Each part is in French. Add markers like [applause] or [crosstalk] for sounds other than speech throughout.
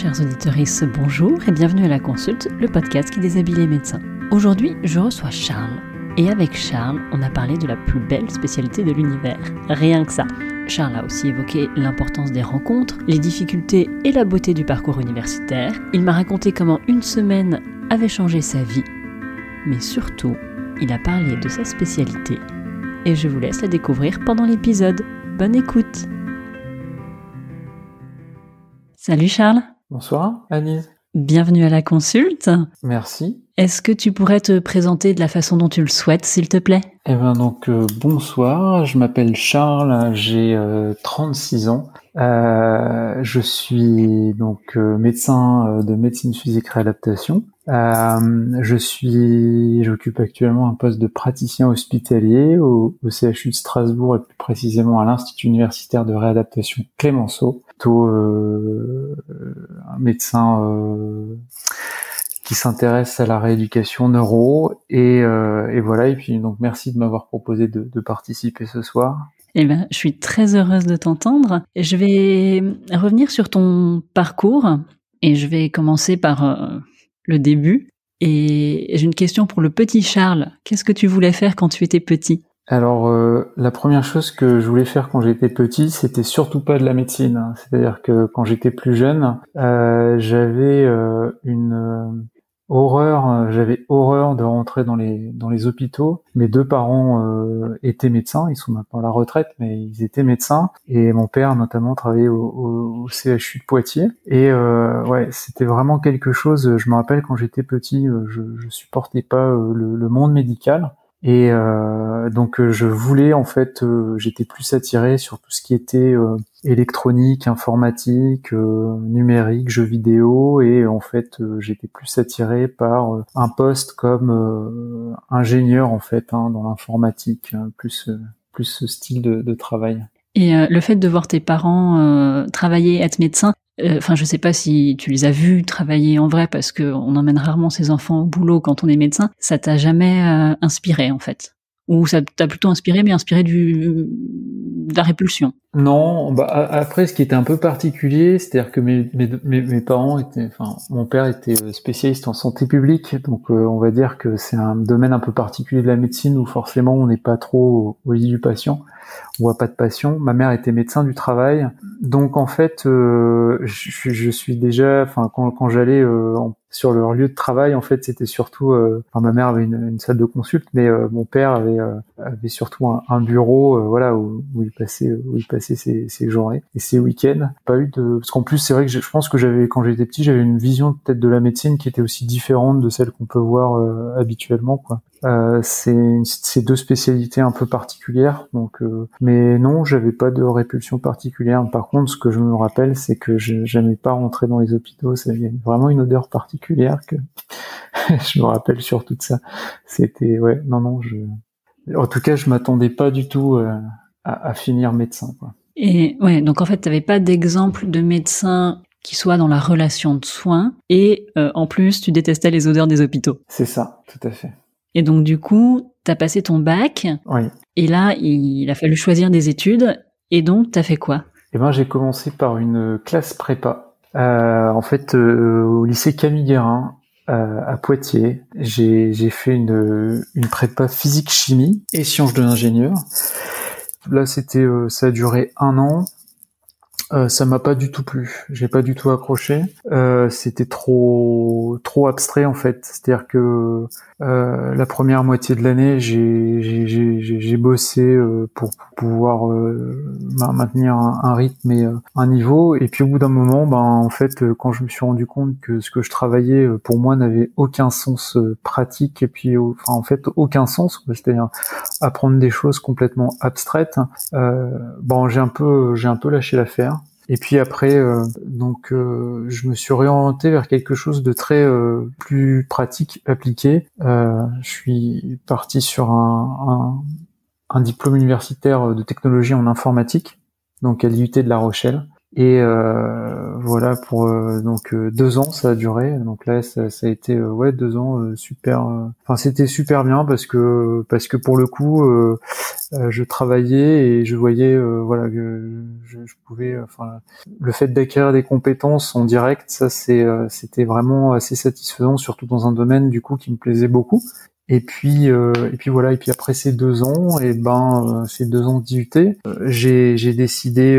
Chers auditeurs, bonjour et bienvenue à la consulte, le podcast qui déshabille les médecins. Aujourd'hui, je reçois Charles. Et avec Charles, on a parlé de la plus belle spécialité de l'univers. Rien que ça. Charles a aussi évoqué l'importance des rencontres, les difficultés et la beauté du parcours universitaire. Il m'a raconté comment une semaine avait changé sa vie. Mais surtout, il a parlé de sa spécialité. Et je vous laisse la découvrir pendant l'épisode. Bonne écoute Salut Charles. Bonsoir Anise. Bienvenue à la consulte. Merci. Est-ce que tu pourrais te présenter de la façon dont tu le souhaites, s'il te plaît? Eh bien donc euh, bonsoir, je m'appelle Charles, j'ai 36 euh, ans. Euh, je suis donc médecin de médecine physique réadaptation. Je suis, j'occupe actuellement un poste de praticien hospitalier au, CHU de Strasbourg et plus précisément à l'Institut universitaire de réadaptation Clémenceau plutôt euh, un médecin euh, qui s'intéresse à la rééducation neuro et, euh, et, voilà et puis donc merci de m'avoir proposé de, de, participer ce soir. Eh ben, je suis très heureuse de t'entendre. Je vais revenir sur ton parcours et je vais commencer par le début. Et j'ai une question pour le petit Charles. Qu'est-ce que tu voulais faire quand tu étais petit? Alors euh, la première chose que je voulais faire quand j'étais petit, c'était surtout pas de la médecine. C'est-à-dire que quand j'étais plus jeune, euh, j'avais euh, une horreur, j'avais horreur de rentrer dans les dans les hôpitaux. Mes deux parents étaient médecins, ils sont maintenant à la retraite, mais ils étaient médecins. Et mon père notamment travaillait au, CHU de Poitiers. Et ouais, c'était vraiment quelque chose. Je me rappelle quand j'étais petit, je, je supportais pas le, le monde médical. Et euh, donc euh, je voulais en fait, euh, j'étais plus attiré sur tout ce qui était électronique, informatique, numérique, jeux vidéo, et en fait j'étais plus attiré par un poste comme ingénieur en fait hein, dans l'informatique, hein, plus plus ce style de, de travail. Et le fait de voir tes parents travailler, être médecin, euh, enfin, je sais pas si tu les as vus travailler en vrai parce qu'on emmène rarement ses enfants au boulot quand on est médecin. Ça t'a jamais euh, inspiré en fait? Ou ça t'a plutôt inspiré, mais inspiré du de la répulsion? Non. Bah, après, ce qui était un peu particulier, c'est-à-dire que mes, mes, mes, parents étaient, enfin, mon père était euh, spécialiste en santé publique, donc on va dire que c'est un domaine un peu particulier de la médecine où forcément on n'est pas trop au lit du patient on voit pas de passion. Ma mère était médecin du travail, donc en fait, euh, je, je, suis déjà, enfin quand, quand j'allais euh, sur leur lieu de travail, en fait, c'était surtout, euh, enfin, ma mère avait une, salle de consulte, mais euh, mon père avait, avait surtout un, bureau, voilà, où, où, il passait, où il passait ses, ses journées et ses week-ends. Pas eu de, parce qu'en plus, c'est vrai que je, je pense que j'avais, quand j'étais petit, j'avais une vision peut-être de la médecine qui était aussi différente de celle qu'on peut voir habituellement, quoi. Euh, c'est deux spécialités un peu particulières, donc euh, mais non, j'avais pas de répulsion particulière. Par contre, ce que je me rappelle, c'est que je j'aimais pas rentrer dans les hôpitaux. Ça y a vraiment une odeur particulière que [laughs] je me rappelle sur tout ça. C'était ouais, non non, je en tout cas, je m'attendais pas du tout euh, à, à, finir médecin. Quoi. Et ouais, donc en fait, tu n'avais pas d'exemple de médecin qui soit dans la relation de soins et euh, en plus, tu détestais les odeurs des hôpitaux. C'est ça, tout à fait. Et donc du coup, tu as passé ton bac. Oui. Et là, il a fallu choisir des études. Et donc, tu as fait quoi? Eh ben, j'ai commencé par une classe prépa. Euh, en fait, euh, au lycée Camille Guérin, euh, à Poitiers, j'ai fait une, une prépa physique-chimie et sciences de l'ingénieur. Là, c'était, euh, ça a duré un an. Euh, ça m'a pas du tout plu. J'ai pas du tout accroché. Euh, c'était trop trop abstrait en fait. C'est-à-dire que euh, la première moitié de l'année, j'ai bossé euh, pour pouvoir euh, maintenir un, rythme et un niveau. Et puis au bout d'un moment, ben en fait, quand je me suis rendu compte que ce que je travaillais pour moi n'avait aucun sens pratique et puis enfin en fait aucun sens, c'est-à-dire apprendre des choses complètement abstraites. bon, j'ai un peu j'ai un peu lâché l'affaire. Et puis après, euh, donc, euh, je me suis réorienté vers quelque chose de très euh, plus pratique, appliqué. je suis parti sur un, un, un, diplôme universitaire de technologie en informatique, donc à l'IUT de La Rochelle. Et euh, voilà pour euh, donc euh, deux ans ça a duré. Donc là ça, ça a été ouais deux ans super. Enfin c'était super bien parce que parce que pour le coup je travaillais et je voyais voilà que je, je, pouvais. Enfin le fait d'acquérir des compétences en direct ça c'est c'était vraiment assez satisfaisant surtout dans un domaine du coup qui me plaisait beaucoup. Et puis, euh, et puis voilà. Et puis après ces deux ans, et ben euh, ces deux ans d'IUT, euh, j'ai j'ai décidé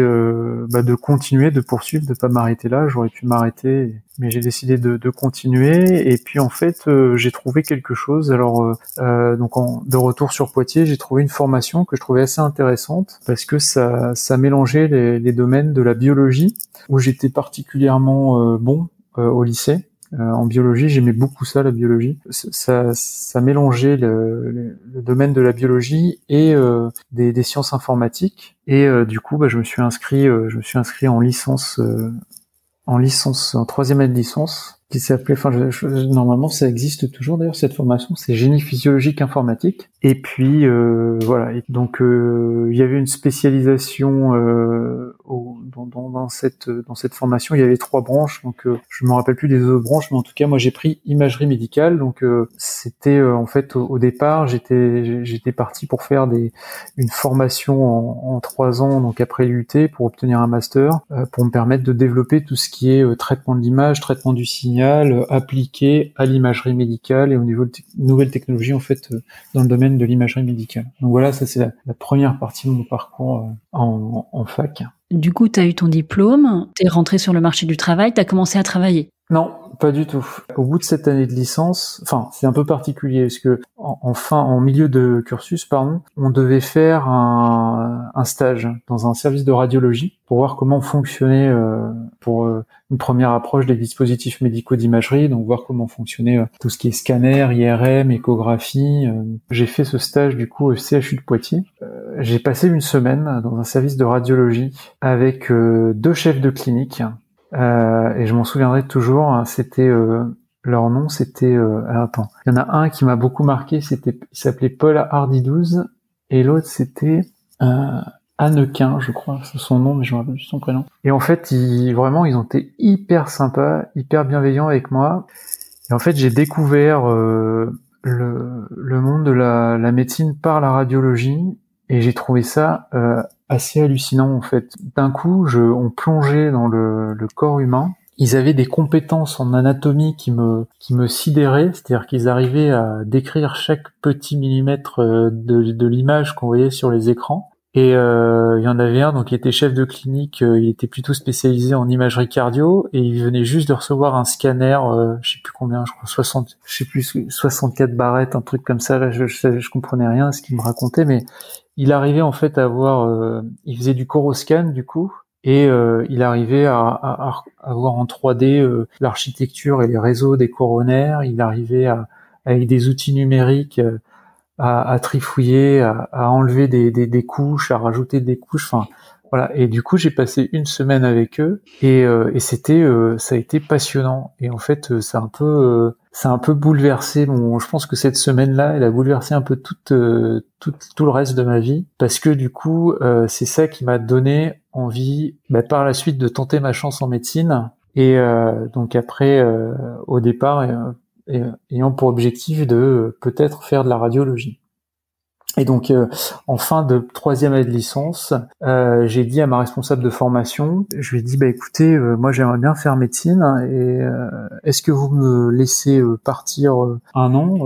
bah, de continuer, de poursuivre, de pas m'arrêter là. J'aurais pu m'arrêter, mais j'ai décidé de, de, continuer. Et puis en fait, j'ai trouvé quelque chose. Alors donc en, de retour sur Poitiers, j'ai trouvé une formation que je trouvais assez intéressante parce que ça ça mélangeait les, les domaines de la biologie où j'étais particulièrement bon au lycée en biologie, j'aimais beaucoup ça, la biologie. Ça, ça mélangeait le, le, domaine de la biologie et euh, des, des, sciences informatiques. Et euh, du coup, bah, je me suis inscrit, je me suis inscrit en licence, en licence, en troisième année de licence qui s'appelait, enfin, normalement, ça existe toujours d'ailleurs cette formation, c'est génie physiologique informatique. Et puis euh, voilà, et donc euh, il y avait une spécialisation euh, au, dans, dans, cette dans cette formation, il y avait trois branches. Donc euh, je me rappelle plus des autres branches, mais en tout cas moi j'ai pris imagerie médicale. Donc euh, c'était en fait au, départ j'étais j'étais parti pour faire des une formation en, trois ans, donc après l'UT pour obtenir un master, pour me permettre de développer tout ce qui est traitement de l'image, traitement du signal euh, appliqué à l'imagerie médicale et au niveau de nouvelles technologies en fait euh, dans le domaine de l'imagerie médicale. Donc voilà, ça c'est la, première partie de mon parcours euh, en, en fac. Du coup, tu as eu ton diplôme, tu es rentré sur le marché du travail, tu as commencé à travailler. Non, pas du tout. Au bout de cette année de licence, enfin, c'est un peu particulier parce que en, fin, en milieu de cursus, pardon, on devait faire un, stage dans un service de radiologie pour voir comment fonctionnait euh, pour euh, une première approche des dispositifs médicaux d'imagerie, donc voir comment fonctionnait euh, tout ce qui est scanner, IRM, échographie. J'ai fait ce stage du coup au CHU de Poitiers. J'ai passé une semaine dans un service de radiologie avec deux chefs de clinique euh, et je m'en souviendrai toujours. Hein, c'était euh, leur nom, c'était. Euh, attends, il y en a un qui m'a beaucoup marqué. C'était, il s'appelait Paul Hardy 12 et l'autre c'était euh, Annequin, je crois, c'est son nom, mais je me rappelle plus son prénom. Et en fait, ils, vraiment, ils ont été hyper sympas, hyper bienveillants avec moi. Et en fait, j'ai découvert euh, le, le, monde de la, la, médecine par la radiologie et j'ai trouvé ça euh, assez hallucinant en fait. D'un coup, je, on plongeait dans le, le, corps humain. Ils avaient des compétences en anatomie qui me qui me sidéraient, c'est-à-dire qu'ils arrivaient à décrire chaque petit millimètre euh, de, de l'image qu'on voyait sur les écrans. Et euh, il y en avait un donc qui était chef de clinique, euh, il était plutôt spécialisé en imagerie cardio et il venait juste de recevoir un scanner, euh, je sais plus combien, je crois 60, je sais plus 64 barrettes, un truc comme ça. Là, je, je, je comprenais rien à ce qu'il me racontait, mais il arrivait en fait à voir, euh, il faisait du coroscan du coup, et euh, il arrivait à, à, voir en 3D euh, l'architecture et les réseaux des coronaires. Il arrivait à, avec des outils numériques à, trifouiller, à, enlever des, couches, à rajouter des couches. Enfin, voilà. Et du coup, j'ai passé une semaine avec eux et, et c'était, ça a été passionnant. Et en fait, c'est un peu ça a un peu bouleversé bon je pense que cette semaine là elle a bouleversé un peu toute, euh, tout, tout le reste de ma vie parce que du coup euh, c'est ça qui m'a donné envie bah, par la suite de tenter ma chance en médecine et euh, donc après au départ ayant pour objectif de peut-être faire de la radiologie et donc, euh, en fin de troisième année de licence, euh, j'ai dit à ma responsable de formation, je lui ai dit, bah écoutez, euh, moi j'aimerais bien faire médecine, et est-ce que vous me laissez partir un an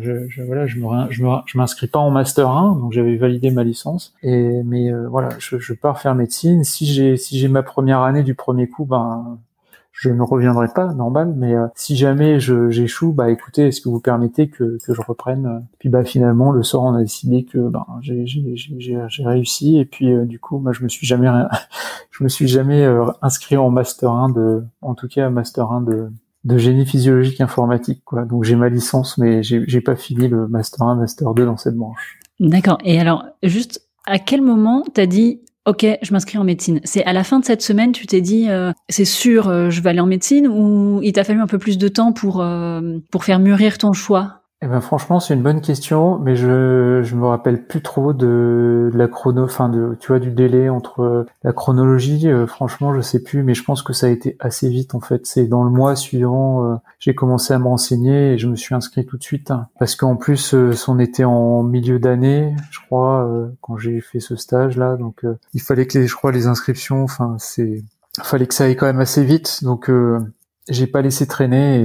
je, je, Voilà, je me, je m'inscris pas en master 1, donc j'avais validé ma licence, et mais voilà, je, je pars faire médecine. Si j'ai si j'ai ma première année du premier coup, ben je ne reviendrai pas, normal, mais euh, si jamais j'échoue, bah écoutez, est-ce que vous permettez que, que je reprenne euh, Puis bah finalement, le soir, on a décidé que ben, j'ai réussi, et puis euh, du coup, moi, je me suis jamais, [laughs] je me suis jamais inscrit en master 1 de, en tout cas, master 1 de, de génie physiologique informatique, quoi. Donc j'ai ma licence, mais j'ai pas fini le master 1, master 2 dans cette branche. D'accord. Et alors, juste à quel moment t'as dit Ok, je m'inscris en médecine. C'est à la fin de cette semaine, tu t'es dit, euh, c'est sûr, euh, je vais aller en médecine, ou il t'a fallu un peu plus de temps pour euh, pour faire mûrir ton choix? Eh ben franchement c'est une bonne question, mais je je me rappelle plus trop de, la chrono, enfin de tu vois du délai entre la chronologie. Euh, franchement je sais plus, mais je pense que ça a été assez vite en fait. C'est dans le mois suivant euh, j'ai commencé à me renseigner et je me suis inscrit tout de suite hein. parce qu'en plus euh, on était en milieu d'année, je crois quand j'ai fait ce stage là, donc il fallait que les, je crois les inscriptions, enfin c'est fallait que ça aille quand même assez vite, donc j'ai pas laissé traîner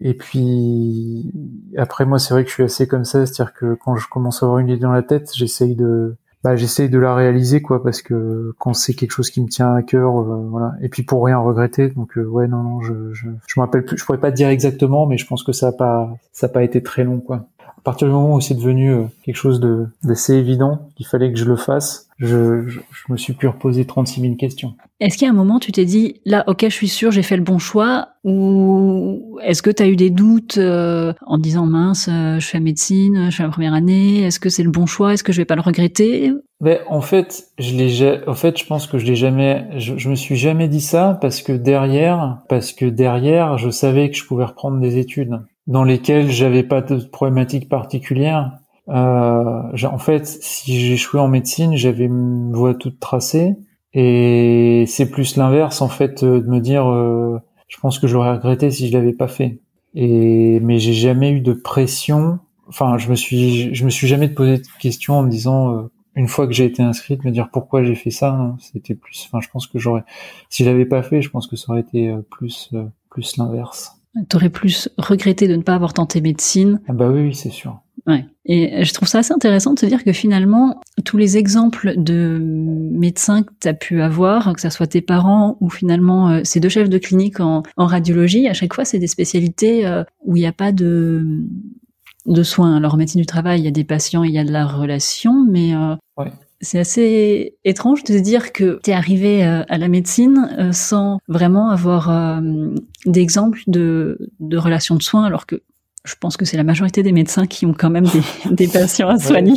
et, et puis après moi c'est vrai que je suis assez comme ça, c'est-à-dire que quand je commence à avoir une idée dans la tête, j'essaye de bah, j'essaye de la réaliser quoi parce que quand c'est quelque chose qui me tient à cœur euh, voilà. Et puis pour rien regretter donc euh, ouais non non je je je me rappelle plus je pourrais pas te dire exactement mais je pense que ça a pas ça a pas été très long quoi. à partir du moment où c'est devenu euh, quelque chose de d'assez évident qu'il fallait que je le fasse je, je, me suis pu reposer 36 000 questions. Est-ce qu'il y a un moment tu t'es dit là ok je suis sûr j'ai fait le bon choix ou est-ce que tu as eu des doutes euh, en disant mince euh, je fais médecine je fais la première année est-ce que c'est le bon choix est-ce que je vais pas le regretter? Ben, en fait je l'ai en fait je pense que je l'ai jamais je, je me suis jamais dit ça parce que derrière parce que derrière je savais que je pouvais reprendre des études dans lesquelles j'avais pas de problématique particulière euh, en fait, si j'échouais en médecine, j'avais une voie toute tracée. Et c'est plus l'inverse, en fait, euh, de me dire, euh, je pense que j'aurais regretté si je l'avais pas fait. Et mais j'ai jamais eu de pression. Enfin, je me suis, je me suis jamais posé de questions en me disant, euh, une fois que j'ai été inscrite, me dire pourquoi j'ai fait ça. Hein. C'était plus. Enfin, je pense que j'aurais, si je l'avais pas fait, je pense que ça aurait été plus, plus l'inverse. T'aurais plus regretté de ne pas avoir tenté médecine. Ah bah oui, oui c'est sûr. Ouais. Et je trouve ça assez intéressant de se dire que finalement, tous les exemples de médecins que tu as pu avoir, que ce soit tes parents ou finalement euh, ces deux chefs de clinique en, radiologie, à chaque fois, c'est des spécialités euh, où il n'y a pas de, de soins. Alors, en médecine du travail, il y a des patients, il y a de la relation, mais euh, c'est assez étrange de se dire que tu es arrivé à la médecine sans vraiment avoir d'exemples de, de relations de soins, alors que je pense que c'est la majorité des médecins qui ont quand même des, [laughs] patients à soigner.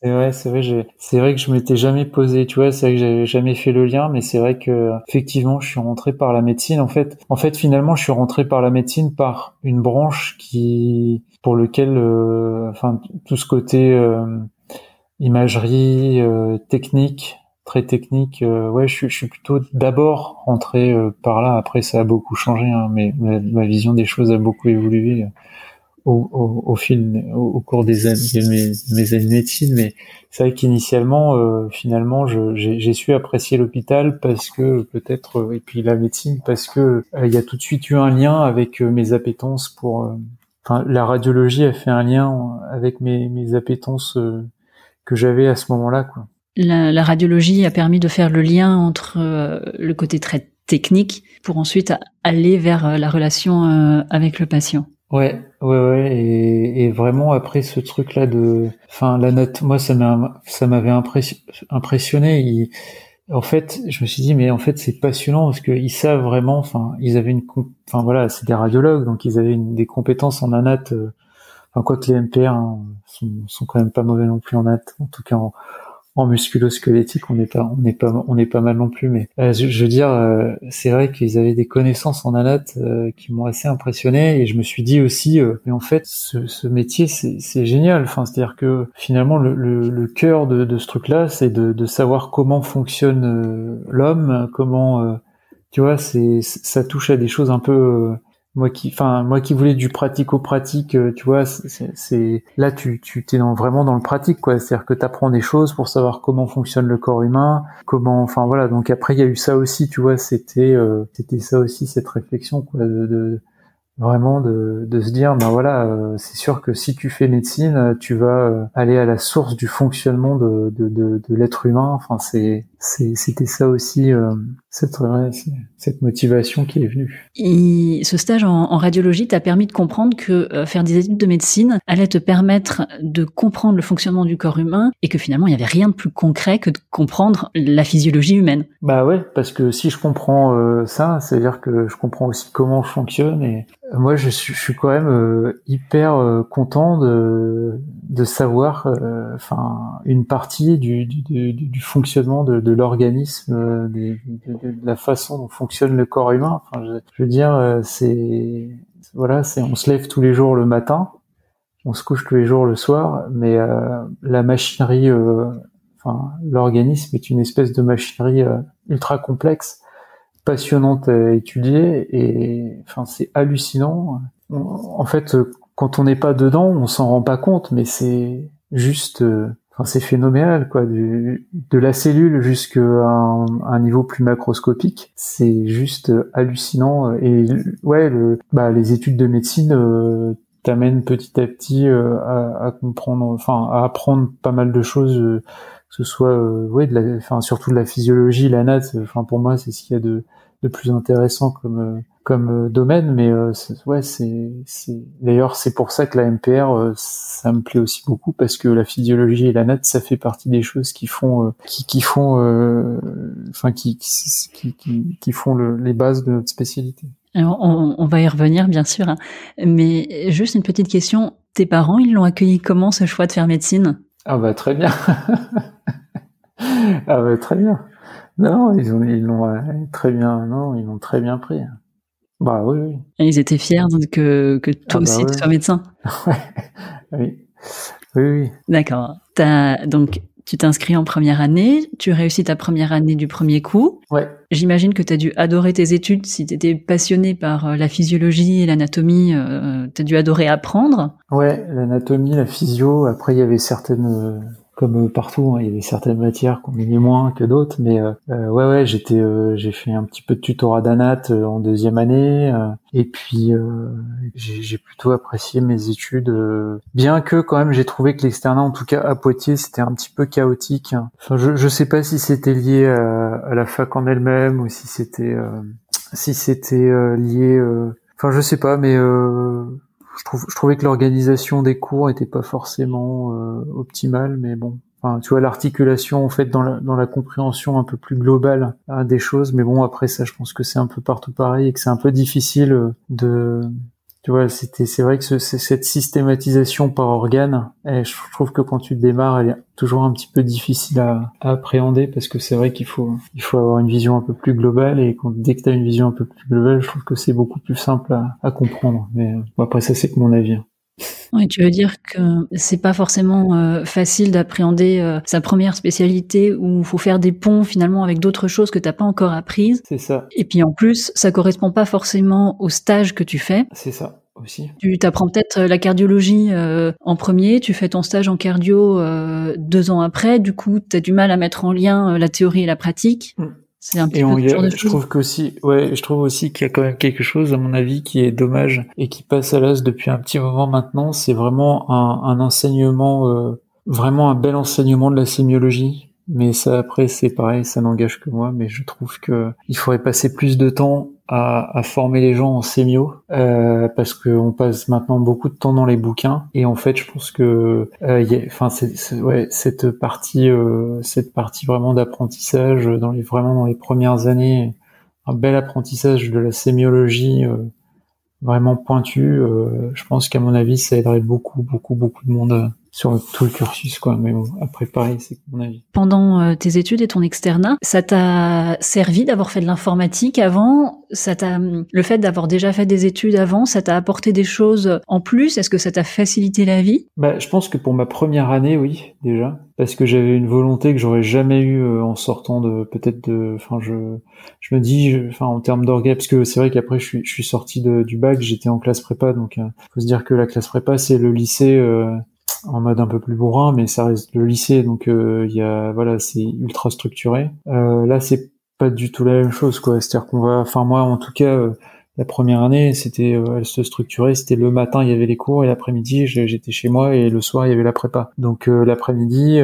c'est vrai, c'est vrai, c'est vrai que je m'étais jamais posé, tu vois, c'est vrai que j'avais jamais fait le lien, mais c'est vrai que effectivement, je suis rentré par la médecine. En fait, en fait, finalement, je suis rentré par la médecine par une branche qui, pour lequel, euh, enfin, tout ce côté euh, imagerie, euh, technique, très technique. ouais, je je suis plutôt d'abord rentré par là. Après, ça a beaucoup changé, hein, mais ma, vision des choses a beaucoup évolué au, au, fil, au, cours des années, de mes, années de médecine, mais c'est vrai qu'initialement, euh, finalement, j'ai su apprécier l'hôpital parce que peut-être, euh, et puis la médecine parce que euh, il y a tout de suite eu un lien avec mes appétences pour, enfin, la radiologie a fait un lien avec mes, mes appétences que j'avais à ce moment-là, quoi. La, la, radiologie a permis de faire le lien entre le côté très technique pour ensuite aller vers la relation avec le patient. Ouais, ouais, ouais, et, et vraiment après ce truc-là de, enfin la note, moi ça m'a, ça m'avait impressionné. en fait, je me suis dit mais en fait c'est passionnant parce qu'ils savent vraiment, enfin ils avaient une, enfin voilà, c'est des radiologues donc ils avaient une, des compétences en anat. Euh, enfin quoi que les MPR hein, sont, sont quand même pas mauvais non plus en anat, en tout cas en, en musculo-squelettique, on n'est pas, on n'est pas, on est pas mal non plus. Mais euh, je, veux dire, euh, c'est vrai qu'ils avaient des connaissances en anat euh, qui m'ont assez impressionné, et je me suis dit aussi, mais en fait, ce, ce métier, c'est génial. Enfin, c'est-à-dire que finalement, le, le, le cœur de, de ce truc-là, c'est de, de, savoir comment fonctionne l'homme, comment, tu vois, c'est, ça touche à des choses un peu moi qui enfin moi qui voulais du pratico-pratique euh, tu vois c'est là tu tu t'es vraiment dans le pratique quoi. C'est-à-dire que tu apprends des choses pour savoir comment fonctionne le corps humain comment enfin voilà. Donc après il y a eu ça aussi tu vois c'était euh, c'était ça aussi cette réflexion quoi de, de vraiment de, de se dire ben voilà euh, c'est sûr que si tu fais médecine tu vas aller à la source du fonctionnement de, de, de, de l'être humain enfin c'est c'était ça aussi cette, cette motivation qui est venue. Et ce stage en, radiologie t'a permis de comprendre que euh, faire des études de médecine allait te permettre de comprendre le fonctionnement du corps humain et que finalement il n'y avait rien de plus concret que de comprendre la physiologie humaine. Bah ouais, parce que si je comprends euh, ça, c'est-à-dire que je comprends aussi comment je fonctionne et euh, moi je suis, quand même hyper content de, de savoir enfin une partie du, du, du, fonctionnement de, de l'organisme, de, la façon dont fonctionne le corps humain. Enfin, je, veux dire, euh, c'est voilà, c'est on se lève tous les jours le matin. on se couche tous les jours le soir, mais la machinerie, enfin l'organisme est une espèce de machinerie ultra complexe, passionnante à étudier, et enfin c'est hallucinant. En fait, quand on n'est pas dedans, on s'en rend pas compte, mais c'est juste Enfin, c'est phénoménal, quoi. De la cellule jusqu'à un, un, niveau plus macroscopique, c'est juste hallucinant. Et ouais, bah, les études de médecine euh, t'amènent petit à petit euh, à, comprendre, enfin, à apprendre pas mal de choses, euh, que ce soit, euh, ouais, enfin, surtout de la physiologie, la natte. Enfin, pour moi, c'est ce qu'il y a de, de plus intéressant comme euh, comme euh, domaine, mais euh, ouais, c'est d'ailleurs c'est pour ça que la MPR euh, ça me plaît aussi beaucoup parce que la physiologie et la natte ça fait partie des choses qui font qui, qui font enfin qui, qui, qui, qui font le, les bases de notre spécialité. Alors on, on va y revenir bien sûr, hein. mais juste une petite question. Tes parents, ils l'ont accueilli comment ce choix de faire médecine? Ah bah très bien. [laughs] ah bah très bien. Non, ils ont ils l'ont très bien non, ils l'ont très bien pris. Bah oui, oui. Et ils étaient fiers que, que toi ah bah aussi tu sois médecin. [laughs] oui. Oui, oui. D'accord. Donc, tu t'inscris en première année, tu réussis ta première année du premier coup. Ouais. J'imagine que tu as dû adorer tes études. Si tu étais passionné par euh, la physiologie et l'anatomie, euh, tu as dû adorer apprendre. Ouais, l'anatomie, la physio. Après, il y avait certaines euh, comme partout, hein, il y avait certaines matières qu'on aimait moins que d'autres, mais euh, euh, ouais ouais, j'étais, euh, j'ai fait un petit peu de tutorat d'anat en deuxième année, et puis j'ai plutôt apprécié mes études, bien que quand même j'ai trouvé que l'externat, en tout cas à Poitiers, c'était un petit peu chaotique. Enfin, je je sais pas si c'était lié à, la fac en elle-même ou si c'était si c'était lié, enfin je sais pas, mais je, je trouvais que l'organisation des cours était pas forcément euh, optimale, mais bon. Enfin, tu vois l'articulation en fait dans la, dans la compréhension un peu plus globale hein, des choses, mais bon après ça, je pense que c'est un peu partout pareil et que c'est un peu difficile euh, de tu vois, c'était, c'est vrai que ce, cette systématisation par organe, eh, je trouve que quand tu démarres, elle est toujours un petit peu difficile à, appréhender parce que c'est vrai qu'il faut, il faut avoir une vision un peu plus globale et quand, dès que tu as une vision un peu plus globale, je trouve que c'est beaucoup plus simple à, à comprendre. Mais bon, après ça, c'est que mon avis. Oui, tu veux dire que c'est pas forcément euh, facile d'appréhender euh, sa première spécialité où il faut faire des ponts finalement avec d'autres choses que t'as pas encore apprises. C'est ça. Et puis en plus, ça correspond pas forcément au stage que tu fais. C'est ça. Aussi. Tu t'apprends peut-être la cardiologie euh, en premier, tu fais ton stage en cardio deux ans après, du coup tu as du mal à mettre en lien la théorie et la pratique. Mm. C'est un petit peu je trouve qu'aussi, ouais, je trouve aussi qu'il y a quand même quelque chose, à mon avis, qui est dommage et qui passe à l'as depuis un petit moment maintenant. C'est vraiment un, un enseignement, euh, vraiment un bel enseignement de la sémiologie. Mais ça, après, c'est pareil, ça n'engage que moi. Mais je trouve que il faudrait passer plus de temps à, à former les gens en sémio euh, parce qu'on passe maintenant beaucoup de temps dans les bouquins. Et en fait je pense que euh, enfin ouais cette partie euh, cette partie vraiment d'apprentissage dans les vraiment dans les premières années un bel apprentissage de la sémiologie euh, vraiment pointu euh, je pense qu'à mon avis ça aiderait beaucoup beaucoup beaucoup de monde sur tout le cursus, quoi. Mais bon, après, pareil, c'est mon avis. Pendant euh, tes études et ton externat, ça t'a servi d'avoir fait de l'informatique avant? Ça t'a, le fait d'avoir déjà fait des études avant, ça t'a apporté des choses en plus? Est-ce que ça t'a facilité la vie? Bah, je pense que pour ma première année, oui, déjà, parce que j'avais une volonté que j'aurais jamais eu euh, en sortant de, peut-être de, enfin, je, je me dis, enfin, en termes d'orgue, parce que c'est vrai qu'après, je suis, je suis sorti de, du bac, j'étais en classe prépa, donc, euh, faut se dire que la classe prépa, c'est le lycée en mode un peu plus bourrin, mais ça reste le lycée, donc euh, il y a voilà, c'est ultra structuré. Euh, là, c'est pas du tout la même chose, quoi. C'est-à-dire qu'on va, enfin moi, en tout cas, euh, la première année, c'était, elle se structurait. C'était le matin, il y avait les cours, et l'après-midi, j'étais chez moi, et le soir, il y avait la prépa. Donc l'après-midi,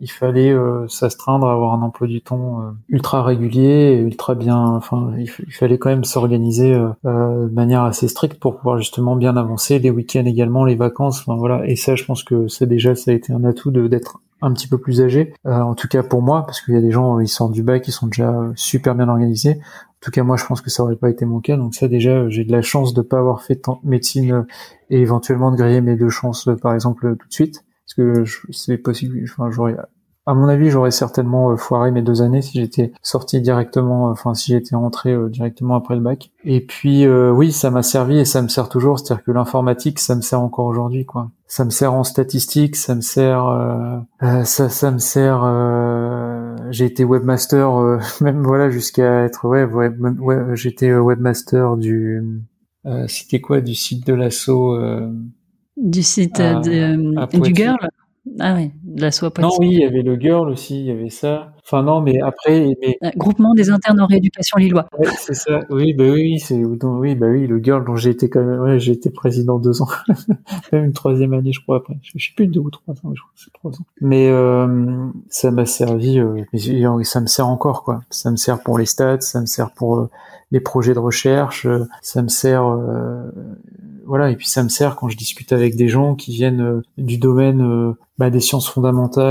il fallait euh, s'astreindre à avoir un emploi du temps euh, ultra régulier, ultra bien. Enfin, il, fallait quand même s'organiser euh, euh, de manière assez stricte pour pouvoir justement bien avancer. Les week-ends également, les vacances. Enfin voilà. Et ça, je pense que c'est déjà ça a été un atout de d'être un petit peu plus âgé. en tout cas pour moi, parce qu'il y a des gens ils sortent du bac, qui sont déjà super bien organisés. En tout cas, moi, je pense que ça aurait pas été mon cas. Donc ça, déjà, j'ai de la chance de pas avoir fait tant médecine et éventuellement de griller mes deux chances, par exemple, tout de suite parce que c'est possible, enfin, j'aurais à mon avis, j'aurais certainement foiré mes deux années si j'étais sorti directement, enfin si j'étais rentré directement après le bac. Et puis oui, ça m'a servi et ça me sert toujours, c'est-à-dire que l'informatique, ça me sert encore aujourd'hui, quoi. Ça me sert en statistique, ça me sert, ça, ça me sert. j'ai été webmaster, [laughs] même voilà jusqu'à être ouais, web, ouais j'étais webmaster du euh, c'était quoi du site de l'assaut euh, Du site euh, de, du Girl. Ah oui, de l'assaut à Non, oui, il y avait le Girl aussi, il y avait ça. Enfin non, mais après, mais... groupement des internes en rééducation lillois. Ouais, c'est ça. Oui, bah oui, c'est oui, bah oui, le Girl dont j'ai été quand même, ouais, j'ai été président deux ans, [laughs] même une troisième année, je crois après. Je, sais plus deux ou trois ans, je crois, c'est trois ans. Mais euh, ça m'a servi, euh, ça me sert encore quoi. Ça me sert pour les stats, ça me sert pour les projets de recherche, euh, ça me sert euh, voilà et puis ça me sert quand je discute avec des gens qui viennent euh, du domaine bah, des sciences fondamentales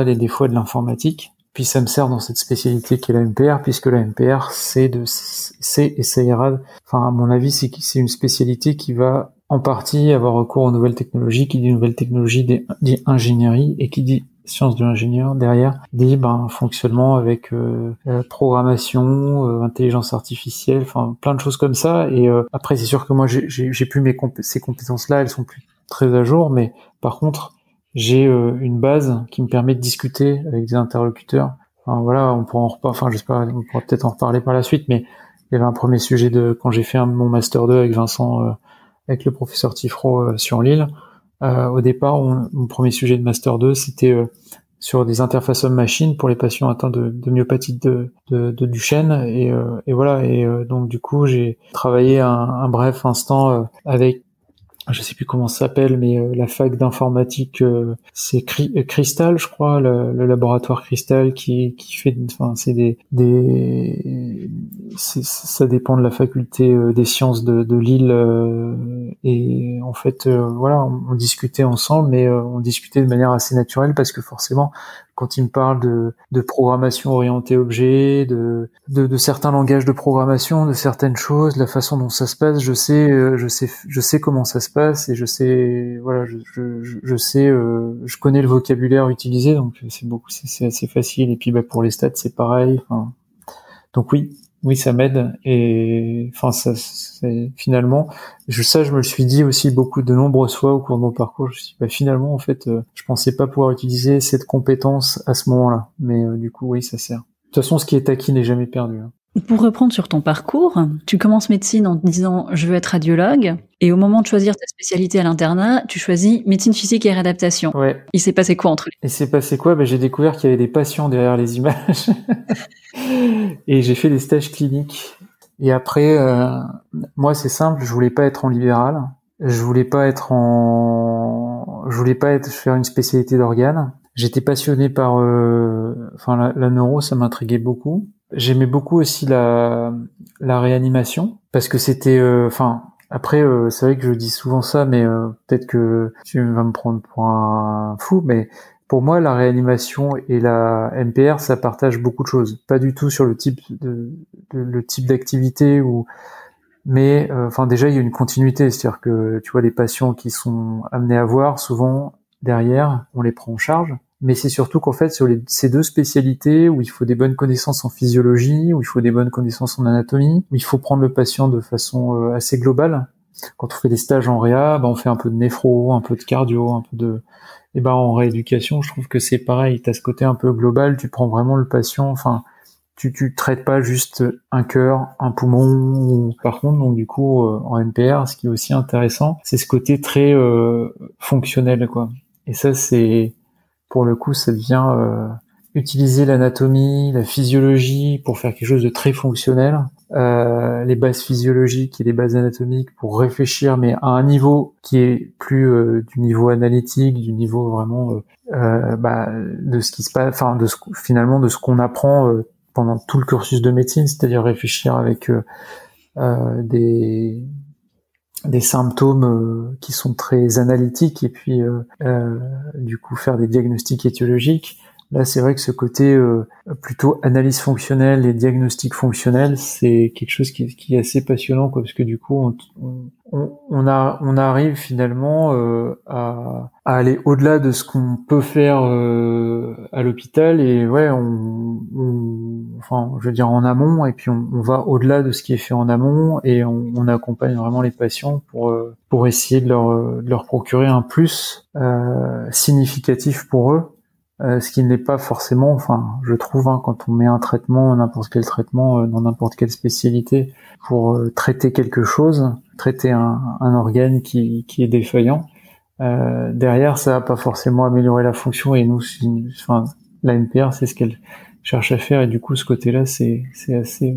et des fois de l'informatique. Puis ça me sert dans cette spécialité qui est la MPR, puisque la MPR, c'est de, c'est et ira. Enfin, à mon avis, c'est une spécialité qui va en partie avoir recours aux nouvelles technologies. Qui dit nouvelles technologies dit ingénierie et qui dit sciences de l'ingénieur derrière dit ben fonctionnement avec euh, programmation, euh, intelligence artificielle, enfin plein de choses comme ça. Et euh, après c'est sûr que moi j'ai plus mes ces compétences-là, elles sont plus très à jour, mais par contre j'ai une base qui me permet de discuter avec des interlocuteurs. Enfin voilà, on pourra en reparler, enfin j'espère on pourra peut-être en reparler par la suite, mais il y avait un premier sujet de quand j'ai fait mon master 2 avec Vincent, avec le professeur Tifro sur l'île euh, au départ, mon premier sujet de Master 2, c'était euh, sur des interfaces homme-machine pour les patients atteints de, myopathie de, de, de Duchenne. Et, euh, et, voilà. Et donc du coup, j'ai travaillé un, un, bref instant avec je sais plus comment ça s'appelle, mais euh, la fac d'informatique, euh, c'est euh, Crystal, je crois, le, laboratoire Crystal qui, qui fait, enfin, c'est des, des ça dépend de la faculté des sciences de, de Lille, et en fait, voilà, on, on, discutait ensemble, mais on discutait de manière assez naturelle parce que forcément, quand il me parle de, de programmation orientée objet, de, de, de, certains langages de programmation, de certaines choses, la façon dont ça se passe, je sais, euh, je sais, je sais comment ça se passe et je sais, voilà, je, je, je sais, euh, je connais le vocabulaire utilisé, donc c'est beaucoup, c'est assez facile. Et puis bah, pour les stats, c'est pareil. Enfin, donc oui, oui, ça m'aide et enfin ça, finalement, je ça je me le suis dit aussi beaucoup de nombreuses fois au cours de mon parcours. Je me suis dit, bah, finalement en fait, euh, je pensais pas pouvoir utiliser cette compétence à ce moment-là, mais euh, du coup oui, ça sert. De toute façon, ce qui est acquis n'est jamais perdu. Hein. Pour reprendre sur ton parcours, tu commences médecine en te disant je veux être radiologue et au moment de choisir ta spécialité à l'internat, tu choisis médecine physique et réadaptation. Ouais. Il s'est passé quoi entre les Il s'est passé quoi? Ben, J'ai découvert qu'il y avait des patients derrière les images [laughs] et j'ai fait des stages cliniques. Et après, euh, moi c'est simple, je voulais pas être en libéral, je voulais pas être en, je voulais pas être faire une spécialité d'organes. J'étais passionné par, euh... enfin la, la neuro, ça m'intriguait beaucoup. J'aimais beaucoup aussi la, la réanimation parce que c'était, euh, enfin, après euh, c'est vrai que je dis souvent ça, mais euh, peut-être que tu vas me prendre pour un fou, mais pour moi la réanimation et la MPR ça partage beaucoup de choses, pas du tout sur le type de, le type d'activité ou mais enfin déjà il y a une continuité, c'est-à-dire que tu vois les patients qui sont amenés à voir souvent derrière on les prend en charge mais c'est surtout qu'en fait sur les, ces deux spécialités où il faut des bonnes connaissances en physiologie, où il faut des bonnes connaissances en anatomie, où il faut prendre le patient de façon euh, assez globale. Quand on fait des stages en réa, ben on fait un peu de néphro, un peu de cardio, un peu de et ben en rééducation, je trouve que c'est pareil, tu as ce côté un peu global, tu prends vraiment le patient, enfin tu tu traites pas juste un cœur, un poumon. Par contre, donc du coup euh, en NPR, ce qui est aussi intéressant, c'est ce côté très euh, fonctionnel quoi. Et ça c'est pour le coup, ça devient euh, utiliser l'anatomie, la physiologie pour faire quelque chose de très fonctionnel, euh, les bases physiologiques et les bases anatomiques pour réfléchir, mais à un niveau qui est plus euh, du niveau analytique, du niveau vraiment bah, de ce qui se passe, enfin de ce, finalement de ce qu'on apprend pendant tout le cursus de médecine, c'est-à-dire réfléchir avec des des symptômes euh, qui sont très analytiques et puis euh, euh, du coup faire des diagnostics étiologiques Là, c'est vrai que ce côté euh, plutôt analyse fonctionnelle et diagnostic fonctionnel, c'est quelque chose qui, est assez passionnant, quoi, parce que du coup, on, on, on, a, on arrive finalement euh, à, à, aller au-delà de ce qu'on peut faire euh, à l'hôpital, et ouais, on, enfin, je veux dire en amont, et puis on, va au-delà de ce qui est fait en amont, et on, accompagne vraiment les patients pour pour essayer de leur, de leur procurer un plus significatif pour eux euh, ce qui n'est pas forcément, enfin, je trouve, hein, quand on met un traitement, n'importe quel traitement euh, dans n'importe quelle spécialité pour euh, traiter quelque chose, traiter un, un organe qui, qui, est défaillant, derrière, ça va pas forcément améliorer la fonction. Et nous, enfin, la NPR, c'est ce qu'elle cherche à faire. Et du coup, ce côté-là, c'est c'est assez,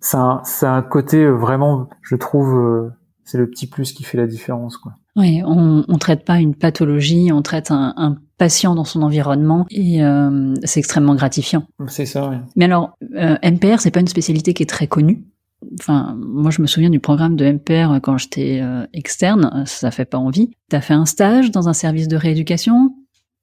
c'est un, un côté vraiment, je trouve, c'est le petit plus qui fait la différence, quoi. Oui, on, on traite pas une pathologie, on traite un, un patient dans son environnement et euh, c'est extrêmement gratifiant. C'est ça, oui. Mais alors, euh, MPR, c'est pas une spécialité qui est très connue. Enfin, moi, je me souviens du programme de MPR quand j'étais euh, externe, ça fait pas envie. T'as fait un stage dans un service de rééducation?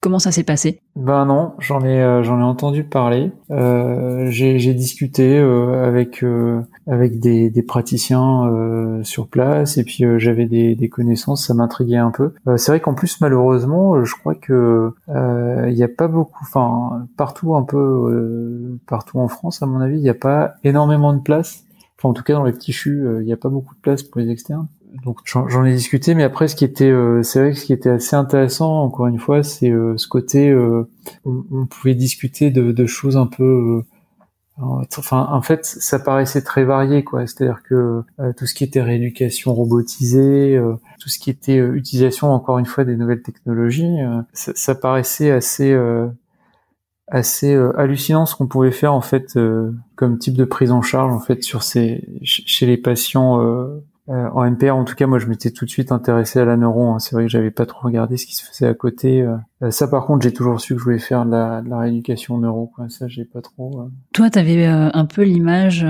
Comment ça s'est passé? Ben non, j'en ai euh, j'en ai entendu parler. Euh, j'ai discuté euh, avec euh, avec des, des praticiens sur place et puis j'avais des, des, connaissances, ça m'intriguait un peu. C'est vrai qu'en plus malheureusement, je crois que il n'y a pas beaucoup, enfin partout un peu partout en France à mon avis, il n'y a pas énormément de place. Enfin en tout cas dans les petits chus, il n'y a pas beaucoup de place pour les externes donc j'en ai discuté, mais après ce qui était, euh, c'est vrai que ce qui était assez intéressant, encore une fois, c'est euh, ce côté, euh, on, pouvait discuter de, de choses un peu, enfin en fait ça paraissait très varié quoi, c'est-à-dire que tout ce qui était rééducation robotisée, tout ce qui était utilisation encore une fois des nouvelles technologies, ça, ça, paraissait assez assez hallucinant ce qu'on pouvait faire en fait comme type de prise en charge en fait sur ces chez les patients euh, en MPR, en tout cas, moi, je m'étais tout de suite intéressé à la neuro. Hein. C'est vrai que j'avais pas trop regardé ce qui se faisait à côté. Euh. Euh, ça, par contre, j'ai toujours su que je voulais faire de la, de la rééducation neuro. Quoi. Ça, j'ai pas trop. Toi, tu avais un peu l'image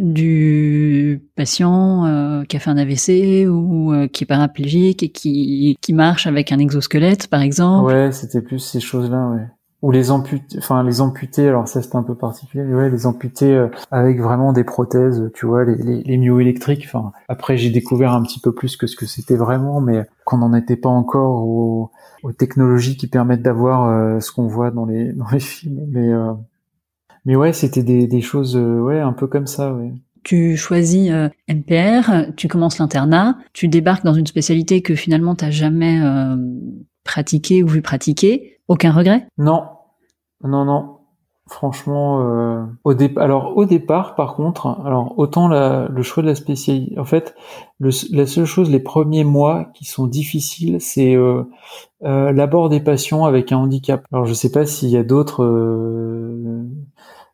du patient qui a fait un AVC ou qui est paraplégique et qui, qui marche avec un exosquelette, par exemple. Ouais, c'était plus ces choses-là. Ouais ou les amputés, enfin les amputés, alors ça c'est un peu particulier, mais ouais, les amputés euh, avec vraiment des prothèses, tu vois, les, les, les myoélectriques. Enfin, après j'ai découvert un petit peu plus que ce que c'était vraiment, mais qu'on n'en était pas encore aux, aux, technologies qui permettent d'avoir euh, ce qu'on voit dans les [laughs] dans les films. Mais euh, mais ouais, c'était des, des choses, ouais, un peu comme ça, ouais. Tu choisis NPR, tu commences l'internat, tu débarques dans une spécialité que finalement t'as jamais pratiqué ou vu pratiquer aucun regret? Non, non, non. Franchement, euh, au départ, alors au départ, par contre, alors autant le choix de la spécialité, en fait, la seule chose, les premiers mois qui sont difficiles, c'est euh, euh, l'abord des patients avec un handicap. Alors je sais pas s'il y a d'autres euh,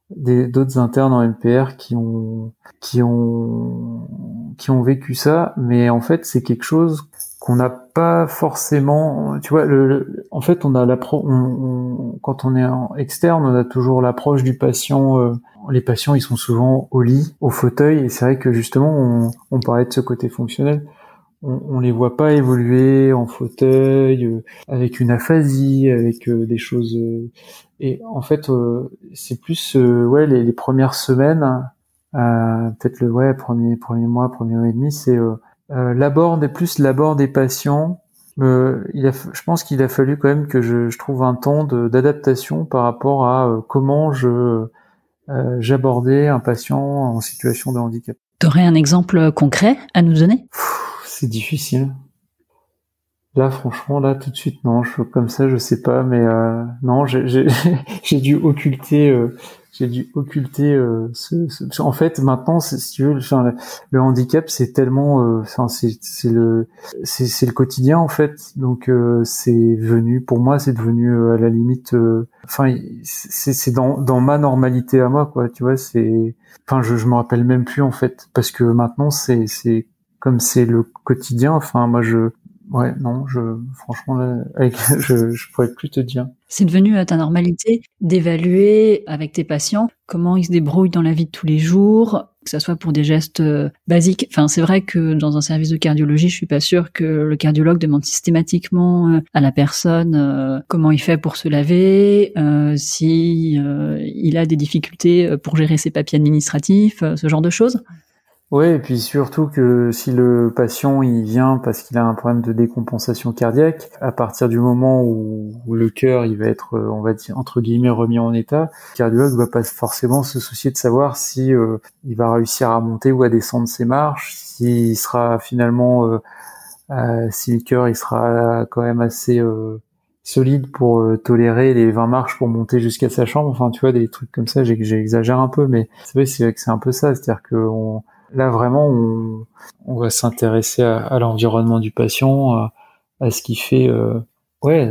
d'autres internes en MPR qui ont qui ont qui ont vécu ça, mais en fait c'est quelque chose qu'on n'a pas forcément, tu vois, le, en fait, on a la quand on est en externe, on a toujours l'approche du patient. Euh, les patients, ils sont souvent au lit, au fauteuil, et c'est vrai que justement, on, on parlait de ce côté fonctionnel. On, on les voit pas évoluer en fauteuil, euh, avec une aphasie, avec euh, des choses. et en fait, c'est plus, ouais, les, les, premières semaines, peut-être le ouais, premier premier mois, premier mois et demi, c'est euh, l'abord des plus l'abord des patients. Euh, il a, je pense qu'il a fallu quand même que je, je trouve un temps d'adaptation par rapport à euh, comment je euh, j'abordais un patient en situation de handicap. T'aurais un exemple concret à nous donner? C'est difficile. Là, franchement, là, tout de suite, non. Je, comme ça, je sais pas, mais euh, non, j'ai [laughs] dû occulter euh, j'ai dû occulter euh, ce, en fait maintenant si tu veux le, handicap c'est tellement euh, c'est le c'est le quotidien en fait donc euh, c'est venu pour moi c'est devenu à la limite enfin c'est c'est dans dans ma normalité à moi quoi tu vois c'est enfin je je me rappelle même plus en fait parce que maintenant c'est c'est comme c'est le quotidien enfin moi je Ouais, non, je, franchement, [laughs] je, je pourrais plus te dire. C'est devenu ta normalité d'évaluer avec tes patients comment ils se débrouillent dans la vie de tous les jours, que ce soit pour des gestes euh, basiques. Enfin, c'est vrai que dans un service de cardiologie, je suis pas sûre que le cardiologue demande systématiquement euh, à la personne euh, comment il fait pour se laver, si il a des difficultés pour gérer ses papiers administratifs, ce genre de choses. Oui, et puis surtout que si le patient il vient parce qu'il a un problème de décompensation cardiaque, à partir du moment où, le cœur il va être, euh, on va dire entre guillemets remis en état, le cardiologue va pas forcément se soucier de savoir si euh, il va réussir à monter ou à descendre ses marches, s'il sera finalement, euh, si le cœur il sera quand même assez solide pour tolérer les 20 marches pour monter jusqu'à sa chambre. Enfin, tu vois, des trucs comme ça, j'exagère un peu, mais c'est vrai, c'est c'est un peu ça, c'est-à-dire que on, Là, vraiment, on, on va s'intéresser à, à l'environnement du patient, à, à, ce qui fait, euh, ouais,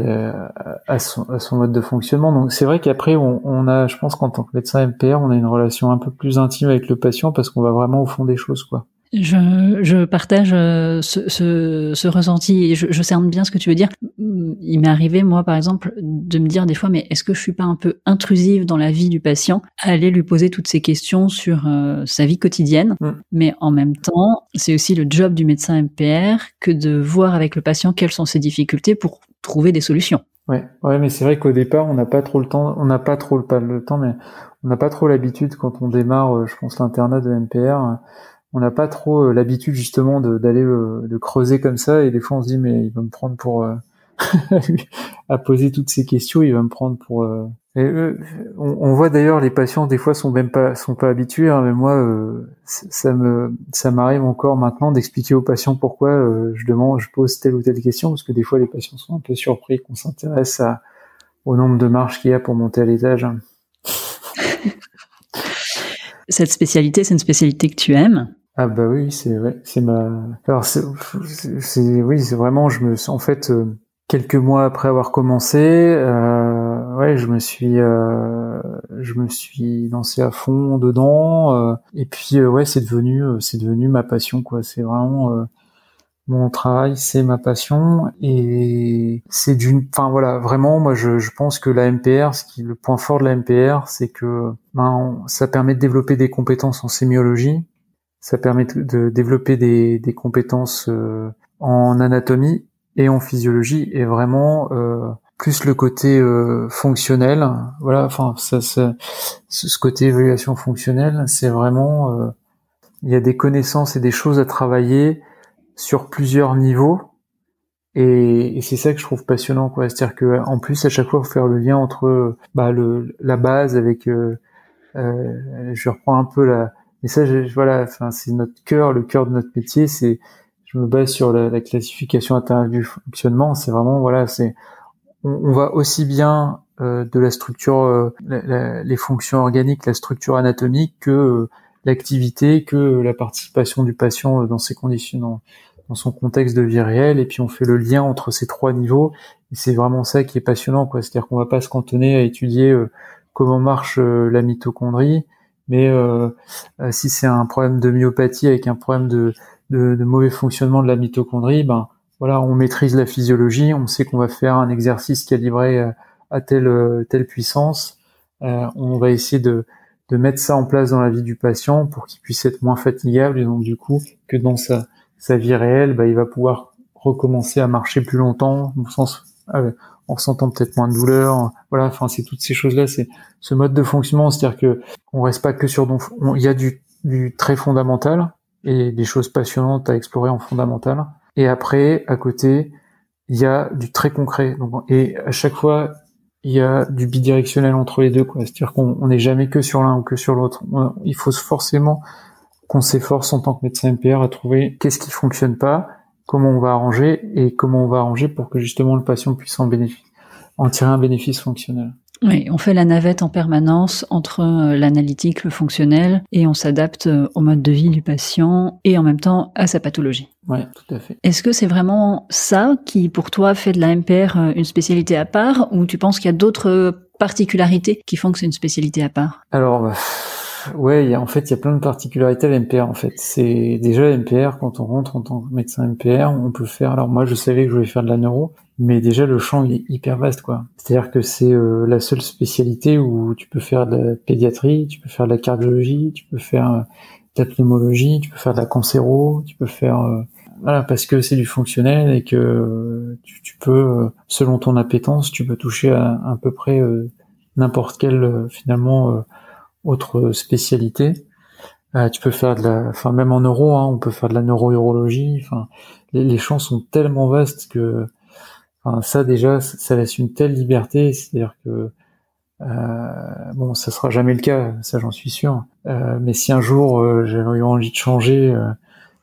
à, son, à, son, mode de fonctionnement. Donc, c'est vrai qu'après, on, on, a, je pense qu'en tant que médecin MPR, on a une relation un peu plus intime avec le patient parce qu'on va vraiment au fond des choses, quoi. Je, je partage euh, ce, ce, ce, ressenti et je, je cerne bien ce que tu veux dire. Il m'est arrivé, moi, par exemple, de me dire des fois, mais est-ce que je suis pas un peu intrusive dans la vie du patient à aller lui poser toutes ces questions sur euh, sa vie quotidienne? Mm. Mais en même temps, c'est aussi le job du médecin MPR que de voir avec le patient quelles sont ses difficultés pour trouver des solutions. Ouais, ouais, mais c'est vrai qu'au départ, on n'a pas trop le temps, on n'a pas trop le, pas le temps, mais on n'a pas trop l'habitude quand on démarre, euh, je pense, l'internat de MPR on n'a pas trop euh, l'habitude justement d'aller euh, de, creuser comme ça. Et des fois on se dit mais il va me prendre pour euh, [laughs] à poser toutes ces questions. Il va me prendre pour on, voit d'ailleurs les patients des fois sont même pas sont pas habitués hein, mais moi ça me ça m'arrive encore maintenant d'expliquer aux patients pourquoi je demande je pose telle ou telle question. Parce que des fois les patients sont un peu surpris qu'on s'intéresse à au nombre de marches qu'il y a pour monter à l'étage [laughs] cette spécialité c'est une spécialité que tu aimes ah bah oui, c'est vrai, c'est ma. Alors c'est, oui, c'est vraiment, je me, en fait, euh, quelques mois après avoir commencé, euh, ouais, je me suis, euh, je me suis lancé à fond dedans, euh, et puis ouais, c'est devenu, c'est devenu ma passion, quoi. C'est vraiment mon travail, c'est ma passion, et c'est d'une, enfin voilà, vraiment, moi, je, je pense que la MPR, ce qui, le point fort de la MPR, c'est que, ben, ça permet de développer des compétences en sémiologie ça permet de développer des, des compétences euh, en anatomie et en physiologie et vraiment euh, plus le côté euh, fonctionnel. Voilà, enfin ça, ça, ce côté évaluation fonctionnelle, c'est vraiment euh, il y a des connaissances et des choses à travailler sur plusieurs niveaux. Et, c'est ça que je trouve passionnant, quoi. C'est-à-dire que en plus à chaque fois, faut faire le lien entre bah, le, la base avec, euh, je reprends un peu la, et ça, je, voilà, enfin, c'est notre cœur, le cœur de notre métier. C'est, je me base sur la, la classification interne du fonctionnement. C'est vraiment, voilà, c'est, on, on, va aussi bien euh, de la structure, euh, les fonctions organiques, la structure anatomique, que euh, l'activité, que la participation du patient dans ses conditions, dans, son contexte de vie réelle. Et puis on fait le lien entre ces trois niveaux. Et c'est vraiment ça qui est passionnant, quoi. C'est-à-dire qu'on va pas se cantonner à étudier comment marche la mitochondrie mais euh, euh, si c'est un problème de myopathie avec un problème de, de, de, mauvais fonctionnement de la mitochondrie, ben voilà, on maîtrise la physiologie, on sait qu'on va faire un exercice calibré euh, à telle telle puissance. Euh, on va essayer de, de mettre ça en place dans la vie du patient pour qu'il puisse être moins fatigable et donc du coup que dans sa, sa vie réelle, ben, il va pouvoir recommencer à marcher plus longtemps, sens en ressentant peut-être moins de douleur. Voilà, enfin c'est toutes ces choses-là, c'est ce mode de fonctionnement, c'est-à-dire que on reste pas que sur il y a du, du très fondamental et des choses passionnantes à explorer en fondamental. Et après, à côté, il y a du très concret. Et à chaque fois, il y a du bidirectionnel entre les deux, quoi. C'est-à-dire qu'on n'est jamais que sur l'un ou que sur l'autre. Il faut forcément qu'on s'efforce en tant que médecin MPR à trouver qu'est-ce qui fonctionne pas comment on va arranger et comment on va arranger pour que justement le patient puisse en, en tirer un bénéfice fonctionnel. Oui, on fait la navette en permanence entre euh, l'analytique, le fonctionnel, et on s'adapte euh, au mode de vie du patient et en même temps à sa pathologie. Oui, tout à fait. Est-ce que c'est vraiment ça qui, pour toi, fait de la MPR euh, une spécialité à part, ou tu penses qu'il y a d'autres particularités qui font que c'est une spécialité à part? Alors, bah, ouais, y a, en fait, il y a plein de particularités à l'MPR. En fait, c'est déjà l'MPR quand on rentre en tant que médecin MPR, on peut faire. Alors moi, je savais que je voulais faire de la neuro, mais déjà le champ il est hyper vaste, quoi. C'est-à-dire que c'est euh, la seule spécialité où tu peux faire de la pédiatrie, tu peux faire de la cardiologie, tu peux faire euh, de la pneumologie, tu peux faire de la cancéro, tu peux faire euh, voilà parce que c'est du fonctionnel et que tu, tu, peux selon ton appétence, tu peux toucher à, à peu près n'importe quelle finalement autre spécialité. Euh, tu peux faire de la, enfin même en neuro, hein, on peut faire de la neurourologie. Enfin, les, les, champs sont tellement vastes que, enfin, ça déjà, ça laisse une telle liberté. C'est-à-dire que euh, bon, ça sera jamais le cas, ça j'en suis sûr. Euh, mais si un jour euh, j'avais eu envie de changer euh,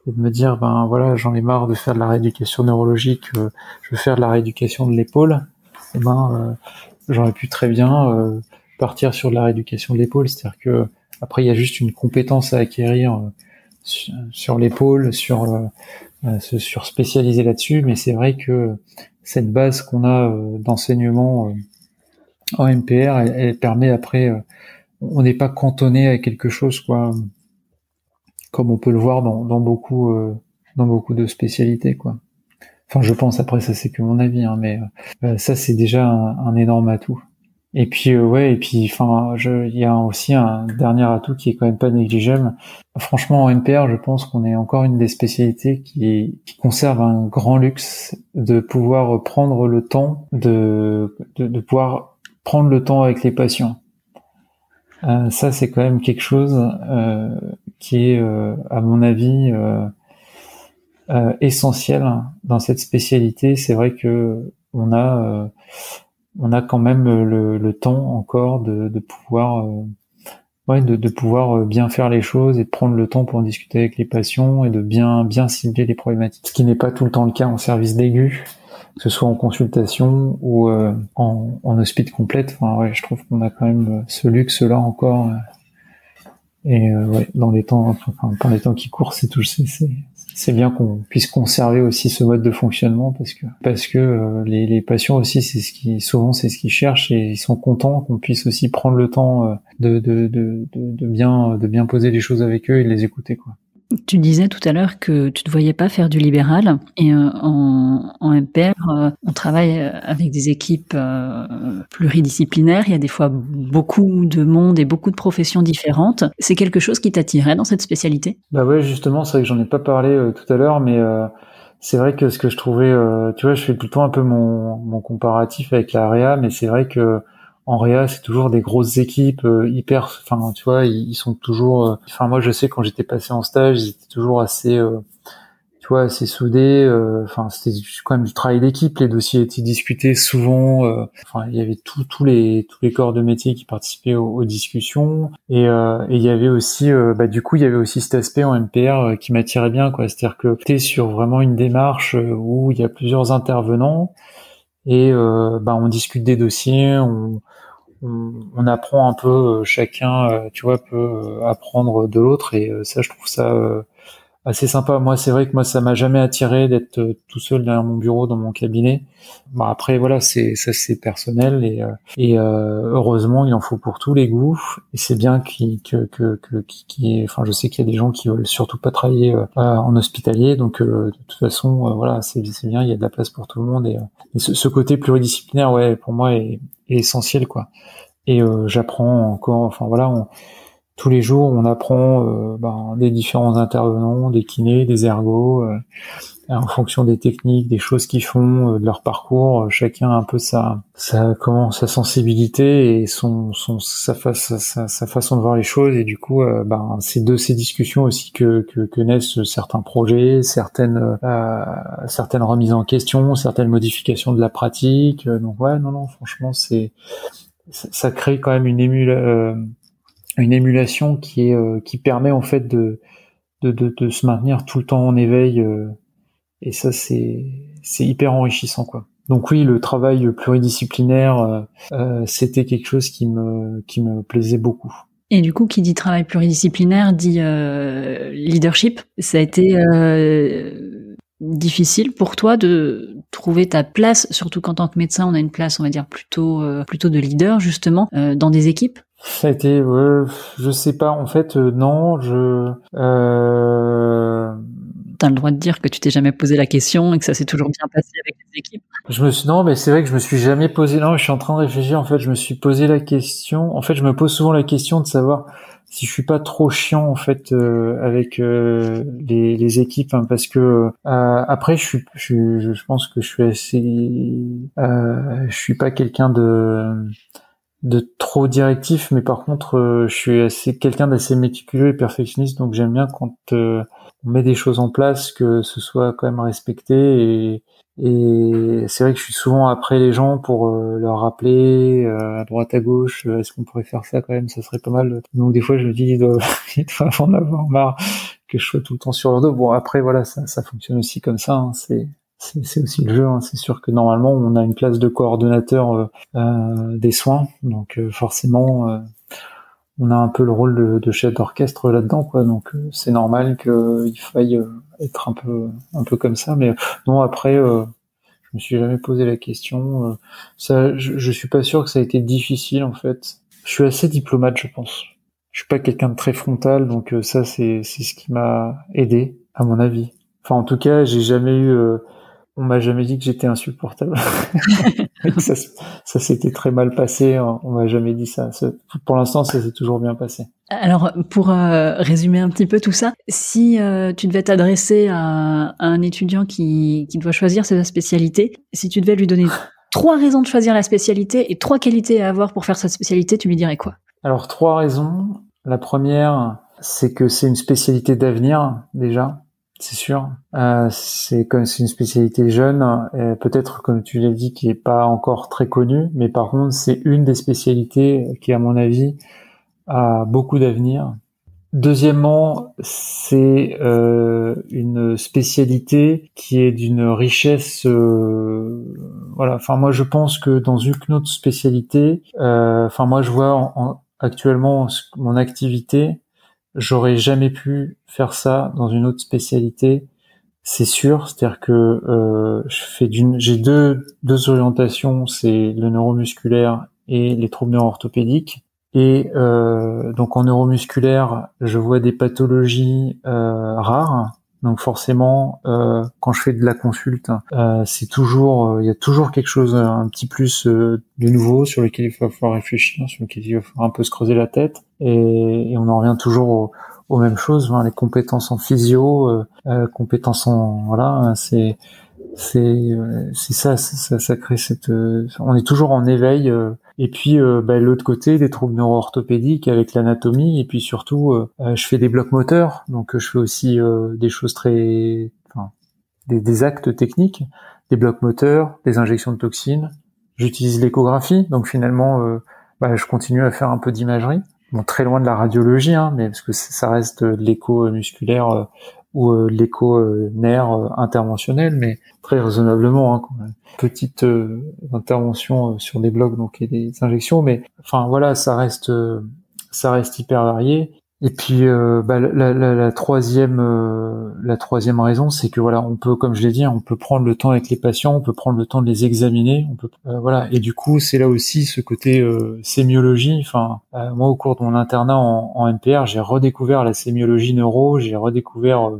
et de me dire, ben voilà, j'en ai marre de faire de la rééducation neurologique, je veux faire de la rééducation de l'épaule, eh ben j'aurais pu très bien partir sur de la rééducation de l'épaule, c'est-à-dire que après il y a juste une compétence à acquérir euh, sur, l'épaule, sur euh, euh, se sur spécialiser là-dessus, mais c'est vrai que cette base qu'on a d'enseignement en MPR, elle, permet après, on n'est pas cantonné à quelque chose quoi, comme on peut le voir dans, dans beaucoup dans beaucoup de spécialités quoi. Enfin, je pense après ça c'est que mon avis, hein, mais ça c'est déjà un énorme atout. Et puis euh, ouais, et puis enfin, il y a aussi un dernier atout qui est quand même pas négligeable. Franchement, en NPR, je pense qu'on est encore une des spécialités qui, qui, conserve un grand luxe de pouvoir prendre le temps de, de, de pouvoir prendre le temps avec les patients. Euh, ça, c'est quand même quelque chose euh, qui est, euh, à mon avis, euh, essentiel dans cette spécialité. C'est vrai que on a on a quand même euh, le, temps encore de, pouvoir euh, ouais, de, pouvoir euh, bien faire les choses et de prendre le temps pour discuter avec les patients et de bien bien cibler les problématiques. Ce qui n'est pas tout le temps le cas en service d'aigu, que ce soit en consultation ou en, en hospice complète. Enfin, ouais, je trouve qu'on a quand même ce luxe-là encore. et ouais, dans les temps, enfin, dans les temps qui courent, c'est tout, c'est c'est bien qu'on puisse conserver aussi ce mode de fonctionnement parce que parce que euh, les, patients aussi c'est ce qui souvent c'est ce qu'ils cherchent et ils sont contents qu'on puisse aussi prendre le temps euh, de, de, de, de, bien de bien poser les choses avec eux et les écouter quoi. Tu disais tout à l'heure que tu ne voyais pas faire du libéral et euh, en, en MPR, euh, on travaille euh, avec des équipes pluridisciplinaires. Il y a des fois beaucoup de monde et beaucoup de professions différentes. C'est quelque chose qui t'attirait dans cette spécialité? Bah ouais, justement, c'est vrai que j'en ai pas parlé tout à l'heure, mais c'est vrai que ce que je trouvais, tu vois, je fais plutôt un peu mon, mon comparatif avec la REA, mais c'est vrai que en réa, c'est toujours des grosses équipes euh, hyper. Enfin, tu vois, ils, sont toujours. Euh, enfin, moi, je sais quand j'étais passé en stage, ils étaient toujours assez, euh, tu vois, assez soudés. Enfin, c'était quand même du travail d'équipe. Les dossiers étaient discutés souvent. Enfin, il y avait tous les tous les corps de métier qui participaient aux, discussions. Et, il y avait aussi, bah, du coup, il y avait aussi cet aspect en MPR qui m'attirait bien, quoi. C'est-à-dire que tu es sur vraiment une démarche où il y a plusieurs intervenants et bah, on discute des dossiers, on, on, apprend un peu euh, chacun, euh, tu vois, peut euh, apprendre de l'autre. Et ça, je trouve ça assez sympa. Moi, c'est vrai que moi, ça m'a jamais attiré d'être tout seul derrière mon bureau dans mon cabinet. Bon, après, voilà, c'est ça, c'est personnel et, et heureusement, il en faut pour tous les goûts. Et c'est bien qui que que que qui, enfin, je sais qu'il y a des gens qui veulent surtout pas travailler en hospitalier, donc de toute façon, voilà, c'est c'est bien, il y a de la place pour tout le monde et, ce, ce, côté pluridisciplinaire, ouais, pour moi est, essentiel quoi. Et euh, j'apprends encore, enfin voilà, tous les jours on apprend euh, ben, des différents intervenants, des kinés, des ergots, euh, en fonction des techniques, des choses qu'ils font, de leur parcours, chacun a un peu sa, sa comment, sa sensibilité et son, son sa, sa, sa, façon de voir les choses. Et du coup, ben, c'est de ces discussions aussi que, que, que naissent certains projets, certaines, certaines remises en question, certaines modifications de la pratique. Donc ouais, non, non, franchement, c'est ça crée quand même une, euh, une émulation qui est euh, qui permet en fait de, de, de, se maintenir tout le temps en éveil euh, et ça c'est c'est hyper enrichissant quoi. Donc oui, le travail pluridisciplinaire, c'était quelque chose qui me qui me plaisait beaucoup. Et du coup, qui dit travail pluridisciplinaire dit leadership. Ça a été difficile pour toi de trouver ta place, surtout qu'en tant que médecin, on a une place, on va dire plutôt euh, plutôt de leader justement euh, dans des équipes? Ça a été, ouais, je sais pas. En fait, euh, non, je. Euh... T'as le droit de dire que tu t'es jamais posé la question et que ça s'est toujours bien passé avec les équipes. Je me suis non, mais c'est vrai que je me suis jamais posé. Non, je suis en train de réfléchir. En fait, je me suis posé la question. En fait, je me pose souvent la question de savoir si je suis pas trop chiant en fait euh, avec euh, les, les, équipes hein, parce que euh, après je suis je, je, pense que je suis assez je suis pas quelqu'un de de trop directif mais par contre je suis assez quelqu'un d'assez méticuleux et perfectionniste donc j'aime bien quand on met des choses en place que ce soit quand même respecté et et c'est vrai que je suis souvent après les gens pour euh, leur rappeler euh, à droite à gauche, euh, est-ce qu'on pourrait faire ça quand même, ça serait pas mal. Donc des fois je me dis, ils doivent, [laughs] en avoir marre que je sois tout le temps sur leur dos. Bon après voilà, ça, ça fonctionne aussi comme ça. Hein. c'est c'est aussi le jeu. Hein. C'est sûr que normalement on a une place de coordonnateur des soins, donc forcément on a un peu le rôle de, de chef d'orchestre là-dedans, quoi. Donc c'est normal qu'il faille être un peu un peu comme ça. Mais non, après, euh, je me suis jamais posé la question. Euh, ça, je, je suis pas sûr que ça a été difficile en fait. Je suis assez diplomate, je pense. Je suis pas quelqu'un de très frontal, donc euh, ça c'est c'est ce qui m'a aidé, à mon avis. Enfin, en tout cas, j'ai jamais eu on m'a jamais dit que j'étais insupportable. [laughs] [laughs] ça, ça s'était très mal passé. Hein. On m'a jamais dit ça. Pour l'instant, ça s'est toujours bien passé. Alors, pour euh, résumer un petit peu tout ça, si euh, tu devais t'adresser à, un étudiant qui, qui doit choisir sa spécialité, si tu devais lui donner [laughs] trois raisons de choisir la spécialité et trois qualités à avoir pour faire sa spécialité, tu lui dirais quoi? Alors, trois raisons. La première, c'est que c'est une spécialité d'avenir déjà c'est sûr. Euh, c'est comme c'est une spécialité jeune, euh, peut-être comme tu l'as dit, qui est pas encore très connue, mais par contre c'est une des spécialités qui, à mon avis, a beaucoup d'avenir. Deuxièmement, c'est euh, une spécialité qui est d'une richesse. Euh, voilà. Enfin, moi, je pense que dans une autre spécialité, euh, enfin, moi, je vois en, actuellement mon activité j'aurais jamais pu faire ça dans une autre spécialité, c'est sûr. C'est-à-dire que euh, je fais d'une, j'ai deux deux orientations, c'est le neuromusculaire et les troubles neuro-orthopédiques. Et euh, donc en neuromusculaire, je vois des pathologies euh, rares donc forcément, euh, quand je fais de la consulte, euh, c'est toujours, euh, il y a toujours quelque chose un petit plus de nouveau sur lequel il va falloir réfléchir, sur lequel il va falloir un peu se creuser la tête, et, on en revient toujours aux, mêmes choses, hein, les compétences en physio, compétences en voilà, hein, c'est c'est c'est ça, ça, ça crée cette, on est toujours en éveil et puis euh, bah, l'autre côté, des troubles neuro-orthopédiques avec l'anatomie. Et puis surtout, euh, euh, je fais des blocs moteurs, donc je fais aussi des choses très, enfin, des, actes techniques, des blocs moteurs, des injections de toxines. J'utilise l'échographie, donc finalement, bah, je continue à faire un peu d'imagerie. Bon, très loin de la radiologie, hein, mais parce que ça reste de l'écho musculaire ou euh, l'écho euh, nerf euh, interventionnel, mais très raisonnablement. Hein, Petite intervention sur des blocs donc et des injections, mais enfin voilà, ça reste ça reste hyper varié. Et puis euh, bah, la, la, la, troisième, euh, la troisième raison, c'est que voilà, on peut, comme je l'ai dit, on peut prendre le temps avec les patients, on peut prendre le temps de les examiner, on peut, euh, voilà. Et du coup, c'est là aussi ce côté sémiologie. Enfin, moi, au cours de mon internat en, en NPR, j'ai redécouvert la sémiologie neuro, j'ai redécouvert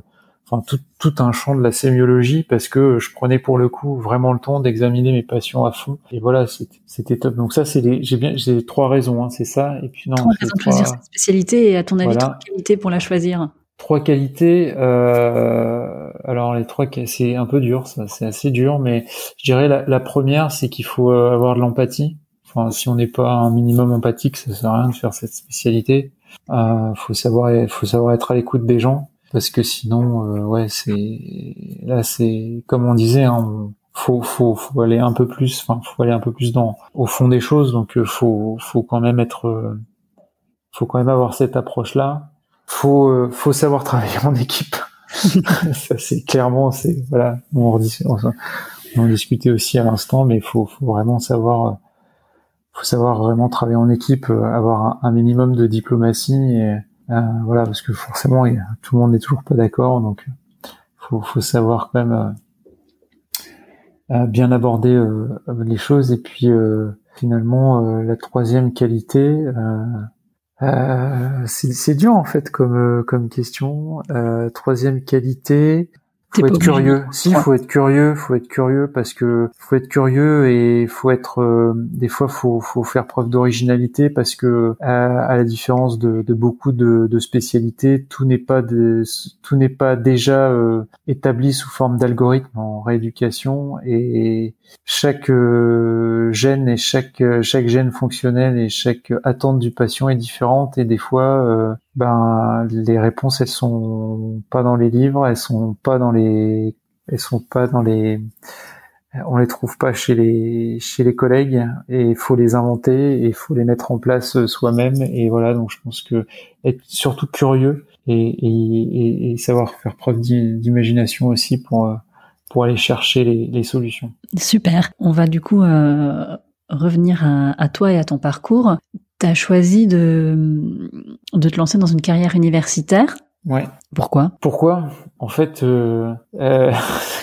enfin tout, tout un champ de la sémiologie parce que je prenais pour le coup vraiment le temps d'examiner mes patients à fond. Et voilà c'était top. Donc ça c'est j'ai bien j'ai trois raisons hein, c'est ça. Et puis non trois raisons de choisir cette spécialité et à ton avis trois qualités pour la choisir. Trois qualités euh, alors les trois c'est un peu dur ça c'est assez dur mais je dirais la, la première c'est qu'il faut euh, avoir de l'empathie. Enfin si on n'est pas un minimum empathique ça sert à rien de faire cette spécialité. Euh, faut savoir faut savoir être à l'écoute des gens parce que sinon euh, ouais c'est là c'est comme on disait hein, faut faut faut aller un peu plus enfin faut aller un peu plus dans au fond des choses. Donc euh, faut faut quand même être euh, faut quand même avoir cette approche là faut euh, faut savoir travailler en équipe. [laughs] Ça c'est clairement c'est voilà on, on, on en discutait aussi à l'instant mais faut faut vraiment savoir faut savoir vraiment travailler en équipe avoir un, un minimum de diplomatie et euh, voilà, parce que forcément, tout le monde n'est toujours pas d'accord, donc faut, faut savoir quand même euh, euh, bien aborder les choses et puis finalement, la troisième qualité, c'est dur en fait comme question. troisième qualité, faut être curieux. Si, faut être curieux, faut être curieux parce que faut être curieux et faut être euh, des fois faut faut faire preuve d'originalité parce que à, la différence de, de beaucoup de, de, spécialités, tout n'est pas de, tout n'est pas déjà euh, établi sous forme d'algorithme en rééducation et chaque euh, gène et chaque chaque gène fonctionnel et chaque attente du patient est différente et des fois ben les réponses elles sont pas dans les livres, elles sont pas dans les elles sont pas dans les on les trouve pas chez les chez les collègues et il faut les inventer et il faut les mettre en place soi-même et voilà donc je pense que être surtout curieux et, et, et savoir faire preuve d'imagination aussi pour pour aller chercher les, les, solutions. Super. On va du coup euh, revenir à, à, toi et à ton parcours tu as choisi de, de te lancer dans une carrière universitaire. Ouais. Pourquoi? Pourquoi? En fait, euh, euh,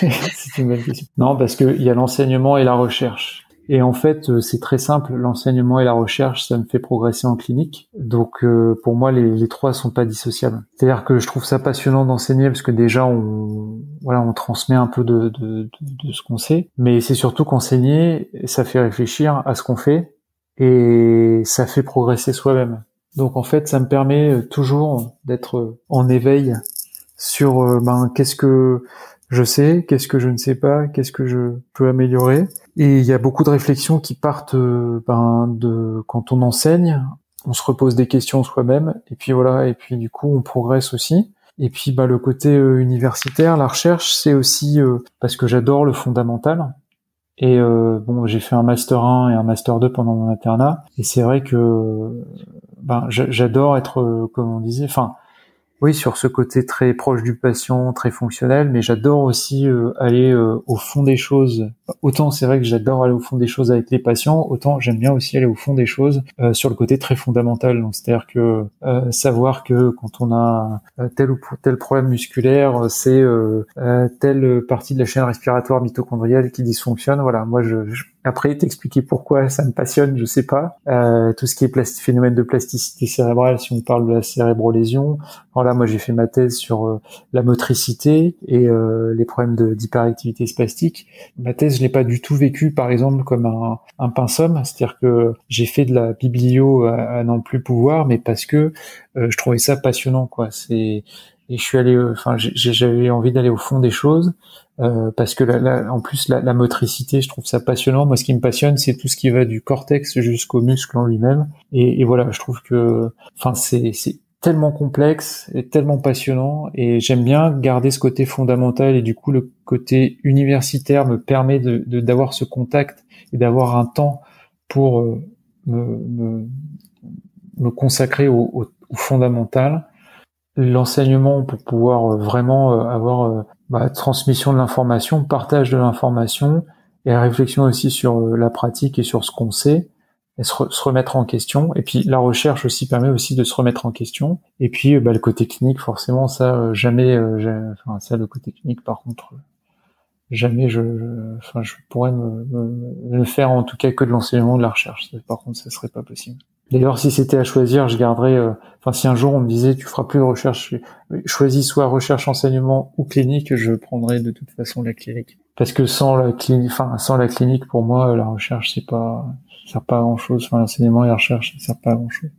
[laughs] c'est une bonne question. Non, parce qu'il y a l'enseignement et la recherche. Et en fait, euh, c'est très simple. L'enseignement et la recherche, ça me fait progresser en clinique. Donc, euh, pour moi, les, les trois sont pas dissociables. C'est-à-dire que je trouve ça passionnant d'enseigner parce que déjà, on, voilà, on transmet un peu de, de, de, de ce qu'on sait. Mais c'est surtout qu'enseigner, ça fait réfléchir à ce qu'on fait et ça fait progresser soi-même. Donc en fait, ça me permet euh, toujours d'être en éveil sur euh, ben, qu'est-ce que je sais, qu'est-ce que je ne sais pas, qu'est-ce que je peux améliorer. Et il y a beaucoup de réflexions qui partent euh, ben, de quand on enseigne, on se repose des questions soi-même, et puis voilà, et puis du coup on progresse aussi. Et puis bah, le côté universitaire, la recherche, c'est aussi parce que j'adore le fondamental. Et euh, bon, j'ai fait un master 1 et un master 2 pendant mon internat. Et c'est vrai que ben, j'adore être, euh, comme on disait, enfin, oui, sur ce côté très proche du patient, très fonctionnel, mais j'adore aussi euh, aller euh, au fond des choses. Autant c'est vrai que j'adore aller au fond des choses avec les patients, autant j'aime bien aussi aller au fond des choses euh, sur le côté très fondamental. Donc c'est-à-dire que savoir que quand on a tel ou tel problème musculaire, c'est telle partie de la chaîne respiratoire mitochondriale qui dysfonctionne. Voilà, moi je après, t'expliquer pourquoi ça me passionne, je sais pas. Euh, tout ce qui est phénomène de plasticité cérébrale, si on parle de la cérébrolésion. Moi j'ai fait ma thèse sur euh, la motricité et euh, les problèmes d'hyperactivité spastique. Ma thèse, je l'ai pas du tout vécu, par exemple, comme un, un pinceau, c'est-à-dire que j'ai fait de la biblio à, à n'en plus pouvoir, mais parce que euh, je trouvais ça passionnant, quoi. C'est et je suis allé, enfin, j'avais envie d'aller au fond des choses parce que la, en plus la, la, motricité, je trouve ça passionnant. Moi, ce qui me passionne, c'est tout ce qui va du cortex jusqu'au muscle en lui-même. Et, et, voilà, je trouve que, enfin, c'est tellement complexe et tellement passionnant et j'aime bien garder ce côté fondamental et du coup le côté universitaire me permet de d'avoir ce contact et d'avoir un temps pour euh, me, me, me consacrer au, au, au fondamental. L'enseignement pour pouvoir euh, vraiment euh, avoir bah, transmission de l'information, partage de l'information et réflexion aussi sur la pratique et sur ce qu'on sait et se, remettre en question. Et puis la recherche aussi permet aussi de se remettre en question. Et puis bah, le côté clinique, forcément, ça jamais, enfin ça le côté clinique par contre, jamais je, enfin je pourrais me, me, faire en tout cas que de l'enseignement de la recherche. Par contre, ça serait pas possible. D'ailleurs, si c'était à choisir, je garderais. Euh, enfin, si un jour on me disait tu feras plus de recherche, choisis soit recherche enseignement ou clinique, je prendrais de toute façon la clinique. Parce que sans la clinique, enfin sans la clinique, pour moi, la recherche c'est pas, ça sert pas à grand chose. Enfin, l'enseignement et la recherche, ça sert pas à grand chose.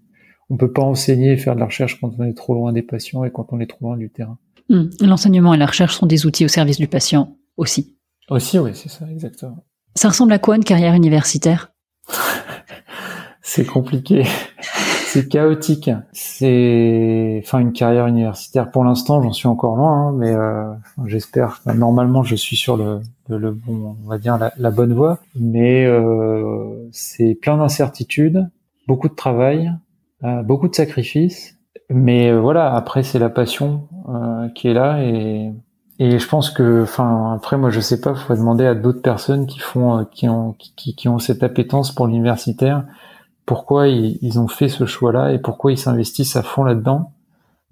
On peut pas enseigner et faire de la recherche quand on est trop loin des patients et quand on est trop loin du terrain. Hmm. L'enseignement et la recherche sont des outils au service du patient aussi. Aussi, oui, c'est ça, exactement. Ça ressemble à quoi une carrière universitaire? [laughs] C'est compliqué. [laughs] c'est chaotique. C'est, enfin, une carrière universitaire. Pour l'instant, j'en suis encore loin, hein, mais euh, j'espère. Normalement, je suis sur le, le, bon, on va dire la, bonne voie. Mais euh, c'est plein d'incertitudes, beaucoup de travail, euh, beaucoup de sacrifices. Mais voilà, après, c'est la passion qui est là et et je pense que, enfin, après, moi, je sais pas, faut demander à d'autres personnes qui font, qui ont, qui, qui ont cette appétence pour l'universitaire pourquoi ils, ont fait ce choix-là et pourquoi ils s'investissent à fond là-dedans.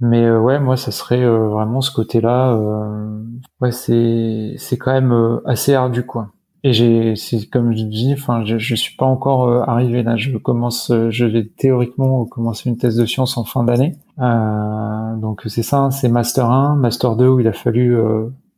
Mais euh, ouais, moi, ça serait euh, vraiment ce côté-là. Euh, ouais, c'est c'est quand même assez ardu, quoi. Et j'ai, c'est comme je dis, enfin, je, je suis pas encore euh, arrivé là. Je commence, euh, je vais théoriquement commencer une thèse de sciences en fin d'année. Euh, donc c'est ça, c'est master 1, master 2 où il a fallu.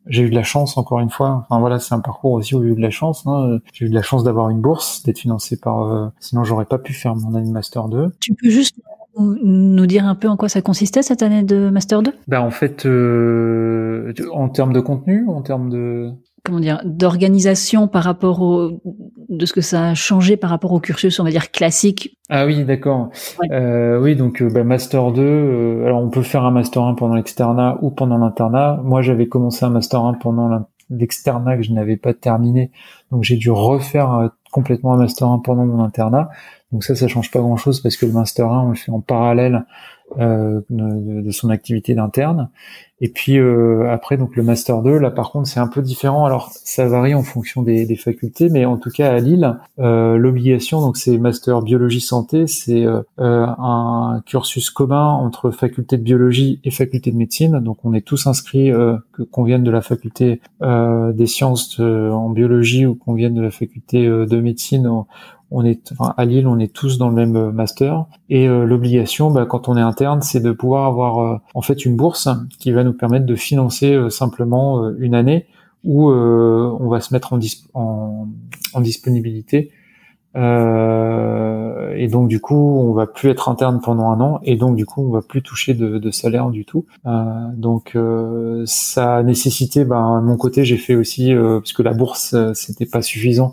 J'ai eu de la chance encore une fois. Enfin voilà, c'est un parcours aussi où j'ai eu de la chance. Hein. J'ai eu de la chance d'avoir une bourse, d'être financé par. sinon, j'aurais pas pu faire mon année de master 2. Tu peux juste nous dire un peu en quoi ça consistait cette année de Master 2 Ben en fait, euh, en termes de contenu, en termes de comment dire d'organisation par rapport au de ce que ça a changé par rapport au cursus on va dire classique. Ah oui d'accord. Euh, oui donc euh, bah, master 2 euh, alors on peut faire un master 1 pendant l'externat ou pendant l'internat. Moi j'avais commencé un master 1 pendant l'externat que je n'avais pas terminé. Donc j'ai dû refaire complètement un master 1 pendant mon internat. Donc ça ça change pas grand chose parce que le master 1 on le fait en parallèle euh, de, de, son activité d'interne. Et puis euh, après, donc le master 2, là par contre, c'est un peu différent. Alors ça varie en fonction des, des facultés, mais en tout cas à Lille, euh, l'obligation, donc c'est master biologie santé, c'est euh, un cursus commun entre faculté de biologie et faculté de médecine. Donc on est tous inscrits, que qu'on vienne de la faculté des sciences en biologie ou qu'on vienne de la faculté de médecine on est à Lille, on est tous dans le même euh, master. Et euh, l'obligation, bah, quand on est interne, c'est de pouvoir avoir euh, en fait une bourse qui va nous permettre de financer simplement une année où on va se mettre en, en, en disponibilité euh, et donc du coup, on va plus être interne pendant un an, et donc du coup, on va plus toucher de, de salaire du tout. Euh, donc euh, ça a nécessité, ben, mon côté, j'ai fait aussi, euh, parce que la bourse euh, c'était pas suffisant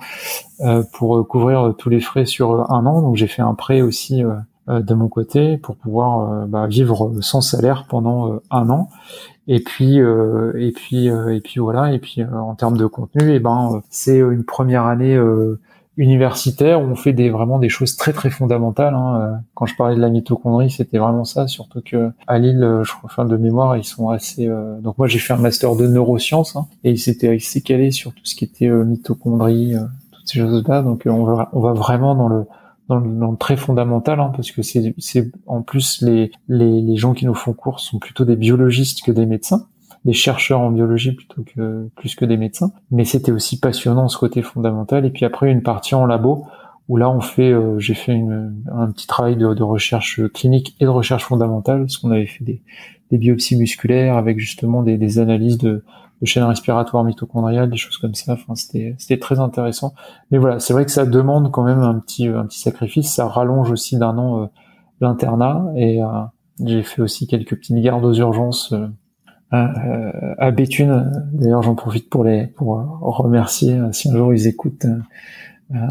euh, pour couvrir tous les frais sur un an, donc j'ai fait un prêt aussi de mon côté pour pouvoir bah, vivre sans salaire pendant un an. Et puis et puis et puis voilà. Et puis en termes de contenu, et eh ben c'est une première année universitaire on fait des vraiment des choses très très fondamentales. Hein. Euh, quand je parlais de la mitochondrie, c'était vraiment ça. Surtout que à Lille, euh, je crois, fin de mémoire, ils sont assez. Euh, donc moi, j'ai fait un master de neurosciences hein, et il s'était assez calé sur tout ce qui était mitochondrie, toutes ces choses-là. Donc on va on va vraiment dans le dans le, très fondamental, hein, parce que c'est, c'est en plus les, les, les gens qui nous font cours sont plutôt des biologistes que des médecins des chercheurs en biologie plutôt que plus que des médecins. Mais c'était aussi passionnant ce côté fondamental. Et puis après une partie en labo où là on fait, euh, j'ai fait un petit travail de, recherche clinique et de recherche fondamentale, parce qu'on avait fait des, biopsies musculaires avec justement des, analyses de, de chaînes respiratoires mitochondriales, des choses comme ça. Enfin, c'était c'était très intéressant. Mais voilà, c'est vrai que ça demande quand même un petit un petit sacrifice. Ça rallonge aussi d'un an euh, l'internat et euh, j'ai fait aussi quelques petites gardes aux urgences à, à Béthune. D'ailleurs, j'en profite pour les pour remercier euh, si un jour ils écoutent euh, euh,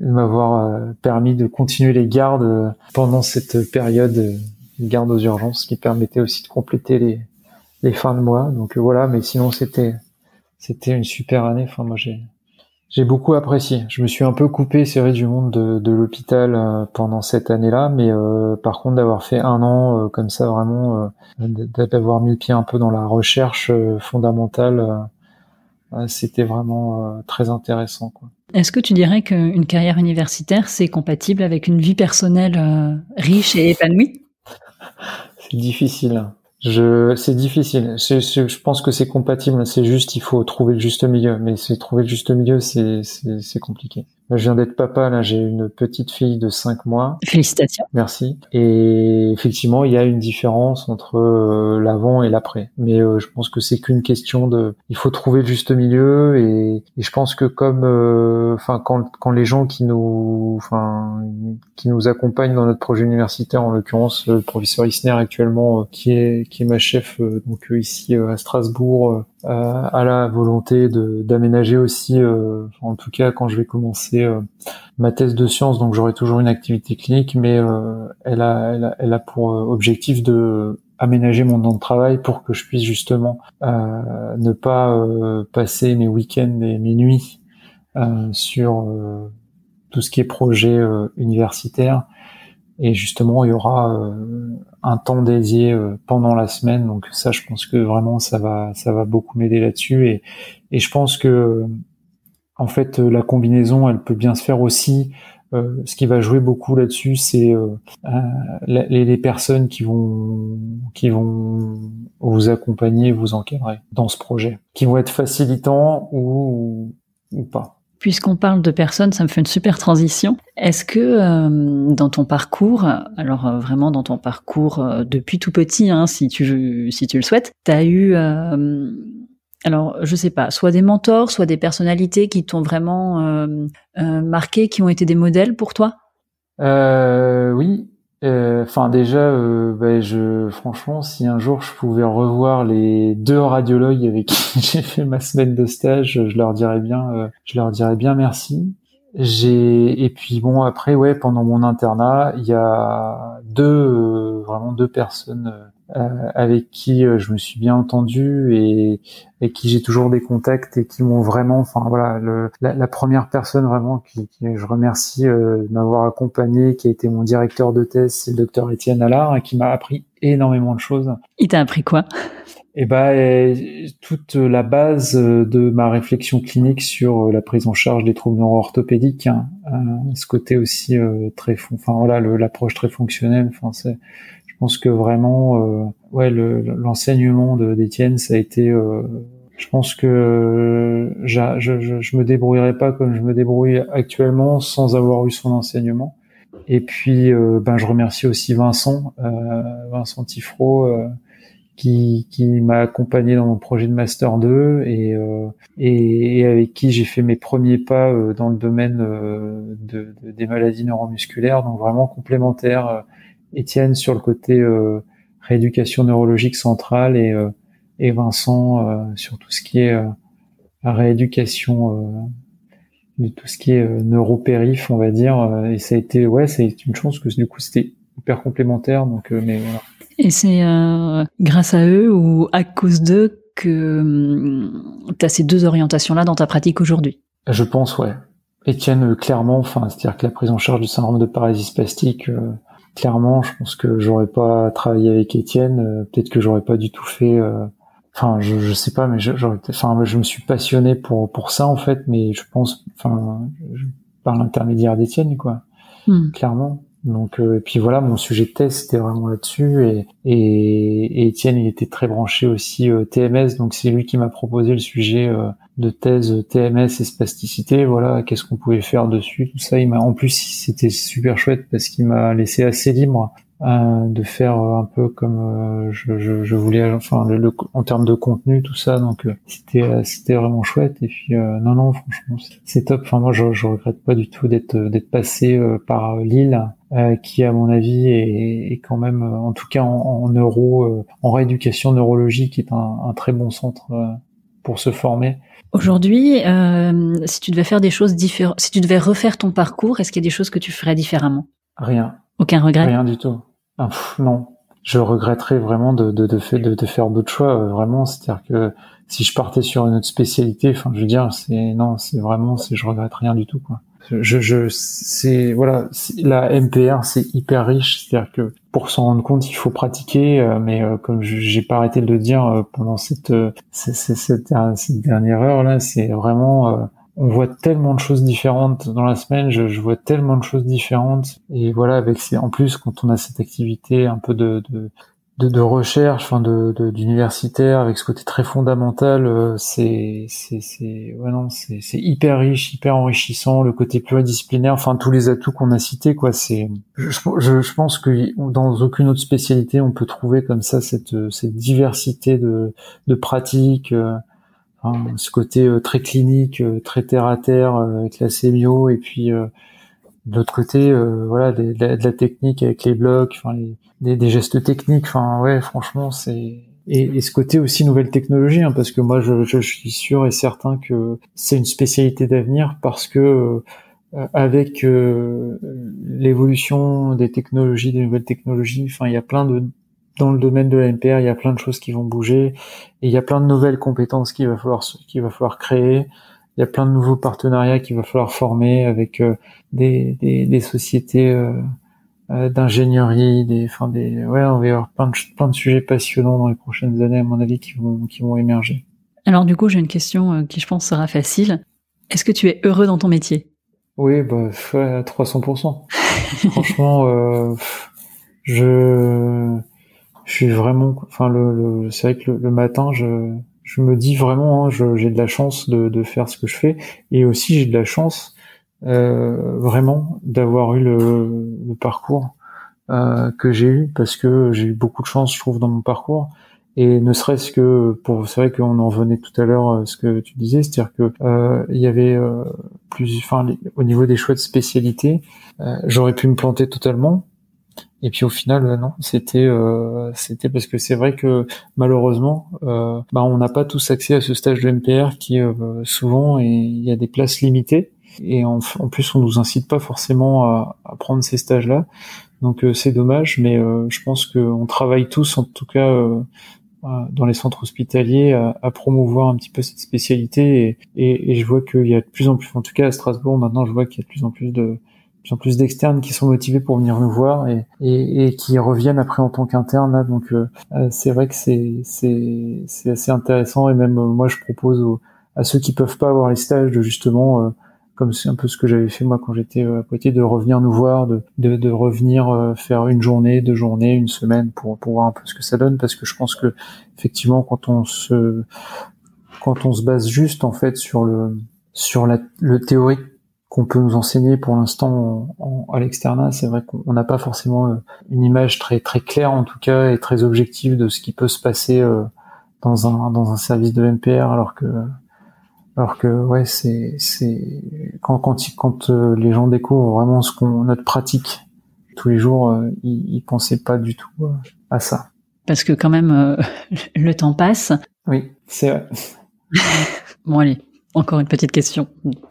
de m'avoir permis de continuer les gardes pendant cette période de garde aux urgences, qui permettait aussi de compléter les les fins de mois. Donc voilà, mais sinon c'était c'était une super année. Enfin moi j'ai j'ai beaucoup apprécié. Je me suis un peu coupé, vrai, du monde de, de l'hôpital euh, pendant cette année-là, mais euh, par contre d'avoir fait un an euh, comme ça, vraiment, d'avoir mis le pied un peu dans la recherche fondamentale, c'était vraiment très intéressant. Est-ce que tu dirais qu'une carrière universitaire, c'est compatible avec une vie personnelle riche et épanouie? [laughs] C'est difficile. Je, c'est difficile. je pense que c'est compatible. C'est juste, il faut trouver le juste milieu. Mais c'est trouver le juste milieu, c'est, compliqué. Je viens d'être papa, là, j'ai une petite fille de 5 mois. Félicitations. Merci. Et effectivement, il y a une différence entre euh, l'avant et l'après. Mais euh, je pense que c'est qu'une question de, il faut trouver le juste milieu et, et je pense que comme, euh, enfin, quand, quand les gens qui nous, enfin, qui nous accompagnent dans notre projet universitaire, en l'occurrence le professeur Isner actuellement, qui est, qui est ma chef, donc ici à Strasbourg, à la volonté d'aménager aussi, en tout cas quand je vais commencer euh, ma thèse de science, donc j'aurai toujours une activité clinique, mais euh, elle, a, elle, a, pour euh, objectif de aménager mon temps de travail pour que je puisse justement ne pas passer mes week-ends et mes nuits sur tout ce qui est projet universitaire. Et justement, il y aura un temps dédié pendant la semaine. Donc ça, je pense que vraiment, ça va, ça va beaucoup m'aider là-dessus. Et, et je pense que en fait, euh, la combinaison, elle peut bien se faire aussi. Euh, ce qui va jouer beaucoup là-dessus, c'est euh, les, personnes qui vont qui vont vous accompagner, vous encadrer dans ce projet, qui vont être facilitants ou ou pas. Puisqu'on parle de personnes, ça me fait une super transition. Est-ce que euh, dans ton parcours, alors euh, vraiment dans ton parcours euh, depuis tout petit, hein, si tu si tu le souhaites, tu as eu alors je sais pas, soit des mentors, soit des personnalités qui t'ont vraiment marqué, qui ont été des modèles pour toi? Oui, enfin déjà, bah, je franchement, si un jour je pouvais revoir les deux radiologues avec qui [laughs] j'ai fait ma semaine de stage, je leur dirais bien, je leur dirais bien merci. J'ai et puis bon après ouais pendant mon internat il y a deux euh, vraiment deux personnes euh, avec qui euh, je me suis bien entendu et avec qui j'ai toujours des contacts et qui m'ont vraiment enfin voilà le, la, la, première personne vraiment qui, qui je remercie de m'avoir accompagné qui a été mon directeur de thèse c'est le docteur Étienne Allard hein, qui m'a appris énormément de choses. Il t'a appris quoi? Et eh ben toute la base de ma réflexion clinique sur euh, la prise en charge des troubles neuro-orthopédiques, hein, euh, ce côté aussi euh, très, enfin voilà, l'approche très fonctionnelle. Enfin, c'est, pense que vraiment, ouais, l'enseignement de d'Étienne, ça a été, je pense que je, je, je me débrouillerais pas comme je me débrouille actuellement sans avoir eu son enseignement. Et puis, ben, je remercie aussi Vincent, Vincent Tifro qui, qui m'a accompagné dans mon projet de master 2 et, euh, et, avec qui j'ai fait mes premiers pas euh, dans le domaine euh, de, des maladies neuromusculaires, donc vraiment complémentaire. Étienne sur le côté rééducation neurologique centrale et, et Vincent sur tout ce qui est rééducation de tout ce qui est neuropériph, on va dire. Et ça a été, ouais, c'est une chance que du coup c'était hyper complémentaire. Donc, mais voilà. Et c'est euh, grâce à eux ou à cause d'eux que hum, tu as ces deux orientations-là dans ta pratique aujourd'hui? Je pense, ouais. Étienne, euh, clairement, enfin, c'est-à-dire que la prise en charge du syndrome de paralysie spastique, euh, clairement, je pense que j'aurais pas travaillé avec Étienne, peut-être que j'aurais pas du tout fait. Enfin, je, je sais pas, mais j'aurais, enfin, je me suis passionné pour pour ça en fait, mais je pense, enfin, par l'intermédiaire d'Étienne, quoi, hmm. clairement. Donc euh, et puis voilà, mon sujet de thèse c'était vraiment là-dessus et, et, Étienne il était très branché aussi euh, TMS, donc c'est lui qui m'a proposé le sujet euh, de thèse TMS et spasticité. Voilà, qu'est-ce qu'on pouvait faire dessus, tout ça. Il m'a en plus c'était super chouette parce qu'il m'a laissé assez libre euh, de faire un peu comme euh, je, je, je, voulais enfin le, en termes de contenu tout ça donc euh, c'était c'était vraiment chouette et puis non non franchement c'est top enfin moi je, je regrette pas du tout d'être d'être passé par Lille qui à mon avis est, est, quand même en tout cas en, en neuro en rééducation neurologique est un, un très bon centre pour se former Aujourd'hui, euh, si tu devais faire des choses différentes, si tu devais refaire ton parcours, est-ce qu'il y a des choses que tu ferais différemment? Rien. Aucun regret? Rien du tout. Ah, non, je regretterais vraiment de, de, de, de faire d'autres choix. Euh, vraiment, c'est-à-dire que si je partais sur une autre spécialité, enfin, je veux dire, c'est non, c'est vraiment, c'est je regrette rien du tout, quoi. Je, je, c'est voilà, la MPR, c'est hyper riche, c'est-à-dire que pour s'en rendre compte, il faut pratiquer, euh, mais euh, comme j'ai pas arrêté de le dire pendant cette, cette, cette, dernière heure là, c'est vraiment on voit tellement de choses différentes dans la semaine, je, vois tellement de choses différentes. Et voilà, avec ces, en plus, quand on a cette activité un peu de, de, de, recherche, enfin de, d'universitaire, avec ce côté très fondamental, euh, c'est, c'est, c'est, ouais, non, c'est, c'est hyper riche, hyper enrichissant, le côté pluridisciplinaire, enfin tous les atouts qu'on a cités, quoi. C'est, je, je, pense que dans aucune autre spécialité, on peut trouver comme ça cette, cette diversité de, de pratiques. Euh, Hein, ce côté euh, très clinique, euh, très terre à terre euh, avec la sémio, et puis de l'autre côté, voilà, de, la, technique avec les blocs, enfin, des, gestes techniques. Enfin, ouais, franchement, c'est et, ce côté aussi nouvelle technologie, hein, parce que moi, je, suis sûr et certain que c'est une spécialité d'avenir parce que avec l'évolution des technologies, des nouvelles technologies, enfin, il y a plein de dans le domaine de la MPR, il y a plein de choses qui vont bouger et il y a plein de nouvelles compétences qu'il va falloir qu'il va falloir créer. Il y a plein de nouveaux partenariats qu'il va falloir former avec euh, des, des, des, sociétés euh, euh, d'ingénierie, des, enfin des, ouais, on va y avoir plein de, plein de sujets passionnants dans les prochaines années à mon avis qui vont qui vont émerger. Alors du coup, j'ai une question qui je pense sera facile. Est-ce que tu es heureux dans ton métier? Oui, bah à 300%. [laughs] Franchement, je je suis vraiment, enfin le, c'est vrai que le, matin, je, je me dis vraiment, hein, j'ai de la chance de, de, faire ce que je fais, et aussi j'ai de la chance euh, vraiment d'avoir eu le, le parcours euh, que j'ai eu, parce que j'ai eu beaucoup de chance, je trouve, dans mon parcours. Et ne serait-ce que pour, c'est vrai qu'on en venait tout à l'heure, euh, ce que tu disais, c'est-à-dire que euh, il y avait euh, plus, enfin, au niveau des choix de spécialité, euh, j'aurais pu me planter totalement, et puis au final, euh, non, c'était euh, c'était parce que c'est vrai que malheureusement, euh, bah, on n'a pas tous accès à ce stage de MPR qui souvent et il y a des places limitées et en, plus on nous incite pas forcément à, prendre ces stages-là. Donc c'est dommage, mais je pense qu'on travaille tous en tout cas dans les centres hospitaliers à, à, promouvoir un petit peu cette spécialité et, et, et je vois qu'il y a de plus en plus, en tout cas à Strasbourg maintenant, je vois qu'il y a de plus en plus de plus en plus d'externes qui sont motivés pour venir nous voir et, et, et qui reviennent après en tant qu'interne donc euh, euh, c'est vrai que c'est c'est c'est assez intéressant et même euh, moi je propose à ceux qui peuvent pas avoir les stages de justement comme c'est un peu ce que j'avais fait moi quand j'étais à Poitiers de revenir nous voir de de, de revenir faire une journée deux journées une semaine pour pour voir un peu ce que ça donne. Parce que je pense que effectivement quand on se quand on se base juste en fait sur le sur la, le théorique qu'on peut nous enseigner pour l'instant à l'externat, c'est vrai qu'on n'a pas forcément euh, une image très très claire en tout cas et très objective de ce qui peut se passer euh, dans un dans un service de MPR alors que alors que ouais c'est c'est quand quand quand euh, les gens découvrent vraiment ce qu'on notre pratique tous les jours ils, ils pensaient pas du tout à ça. Parce que quand même [laughs] le temps passe. Oui c'est vrai. [laughs] Bon allez encore une petite question.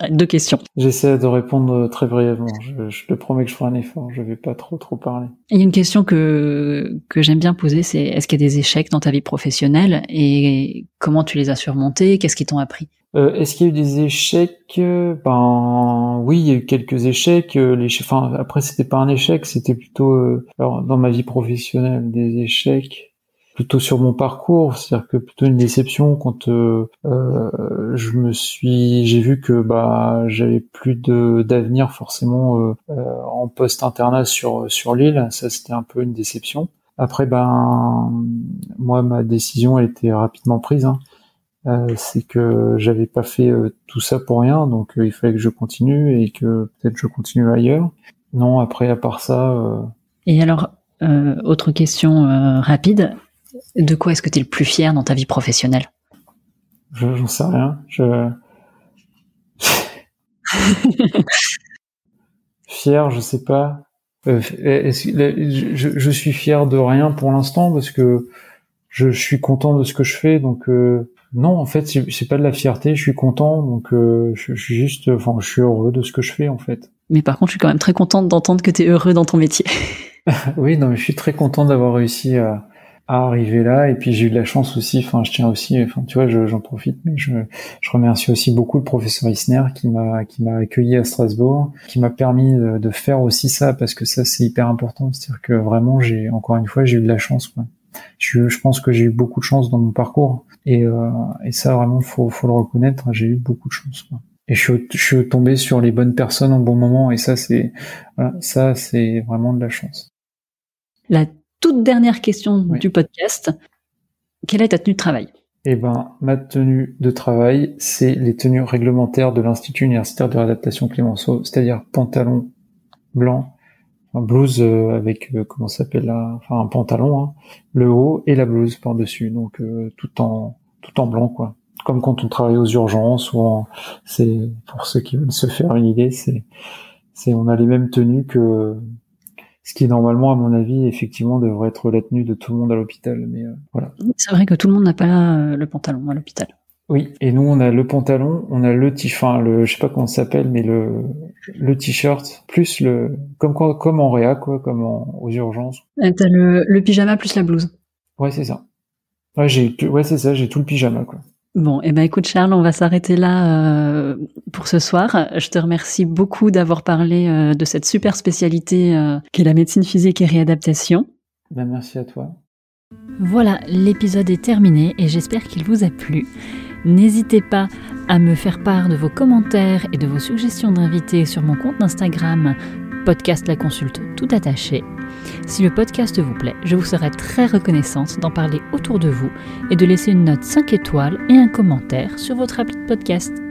Deux questions. J'essaie de répondre très brièvement. Je, je, te promets que je ferai un effort. Je vais pas trop trop parler. Il y a une question que que j'aime bien poser, c'est est-ce qu'il y a des échecs dans ta vie professionnelle et comment tu les as surmontés? Qu'est-ce qui t'ont appris? Euh, Est-ce qu'il y a eu des échecs? Ben oui, il y a eu quelques échecs. Euh, les, enfin après c'était pas un échec, c'était plutôt euh, alors dans ma vie professionnelle des échecs plutôt sur mon parcours, c'est-à-dire que plutôt une déception quand euh, euh, je me suis, j'ai vu que bah j'avais plus de d'avenir forcément euh, en post internat sur sur l'île, ça c'était un peu une déception. Après ben moi ma décision a été rapidement prise. Hein. c'est que j'avais pas fait tout ça pour rien, donc il fallait que je continue et que peut-être je continue ailleurs. Non, après à part ça. Et alors, autre question rapide, de quoi est-ce que tu es le plus fier dans ta vie professionnelle? J'en sais rien. Je... [laughs] fier, je sais pas. Euh, je, suis fier de rien pour l'instant parce que je, suis content de ce que je fais. Donc euh, non, en fait, c'est pas de la fierté. Je suis content, donc euh, je, suis juste, enfin, je suis heureux de ce que je fais en fait. Mais par contre, je suis quand même très contente d'entendre que tu es heureux dans ton métier. [laughs] oui, non, mais je suis très content d'avoir réussi à, à arriver là. Et puis j'ai eu de la chance aussi enfin je tiens aussi enfin tu vois j'en profite mais je, je remercie aussi beaucoup le professeur Isner qui m'a qui m'a accueilli à Strasbourg qui m'a permis de, faire aussi ça parce que ça c'est hyper important. C'est-à-dire que vraiment j'ai encore une fois j'ai eu de la chance quoi. Je, je pense que j'ai eu beaucoup de chance dans mon parcours. Et, euh, et ça vraiment faut faut le reconnaître j'ai eu beaucoup de chance quoi. et je suis, je suis tombé sur les bonnes personnes en bon moment. Et ça c'est voilà, ça c'est vraiment de la chance toute dernière question du podcast. Quelle est ta tenue de travail? Eh ben, ma tenue de travail, c'est les tenues réglementaires de l'Institut universitaire de réadaptation Clémenceau, c'est-à-dire pantalon blanc, un blouse euh, avec euh, comment s'appelle là, enfin un pantalon, hein, le haut et la blouse par dessus, donc euh, tout en tout en blanc quoi. Comme quand on travaille aux urgences ou c'est pour ceux qui veulent se faire une idée, c'est c'est on a les mêmes tenues que ce qui normalement, à mon avis, effectivement, devrait être la tenue de tout le monde à l'hôpital. Mais euh, voilà. C'est vrai que tout le monde n'a pas euh, le pantalon à l'hôpital. Oui, et nous on a le pantalon, on a le t-shirt, le je sais pas comment ça s'appelle, mais le le t-shirt plus le comme comme en réa quoi, comme aux urgences. Euh, t'as le, le pyjama plus la blouse. Ouais c'est ça. Ouais j'ai ouais c'est ça, j'ai tout le pyjama quoi. Bon, eh ben écoute Charles, on va s'arrêter là euh, pour ce soir. Je te remercie beaucoup d'avoir parlé euh, de cette super spécialité euh, qu'est la médecine physique et réadaptation. Ben, merci à toi. Voilà, l'épisode est terminé et j'espère qu'il vous a plu. N'hésitez pas à me faire part de vos commentaires et de vos suggestions d'invités sur mon compte Instagram podcast la consulte tout attaché. Si le podcast vous plaît, je vous serais très reconnaissante d'en parler autour de vous et de laisser une note 5 étoiles et un commentaire sur votre appli de podcast.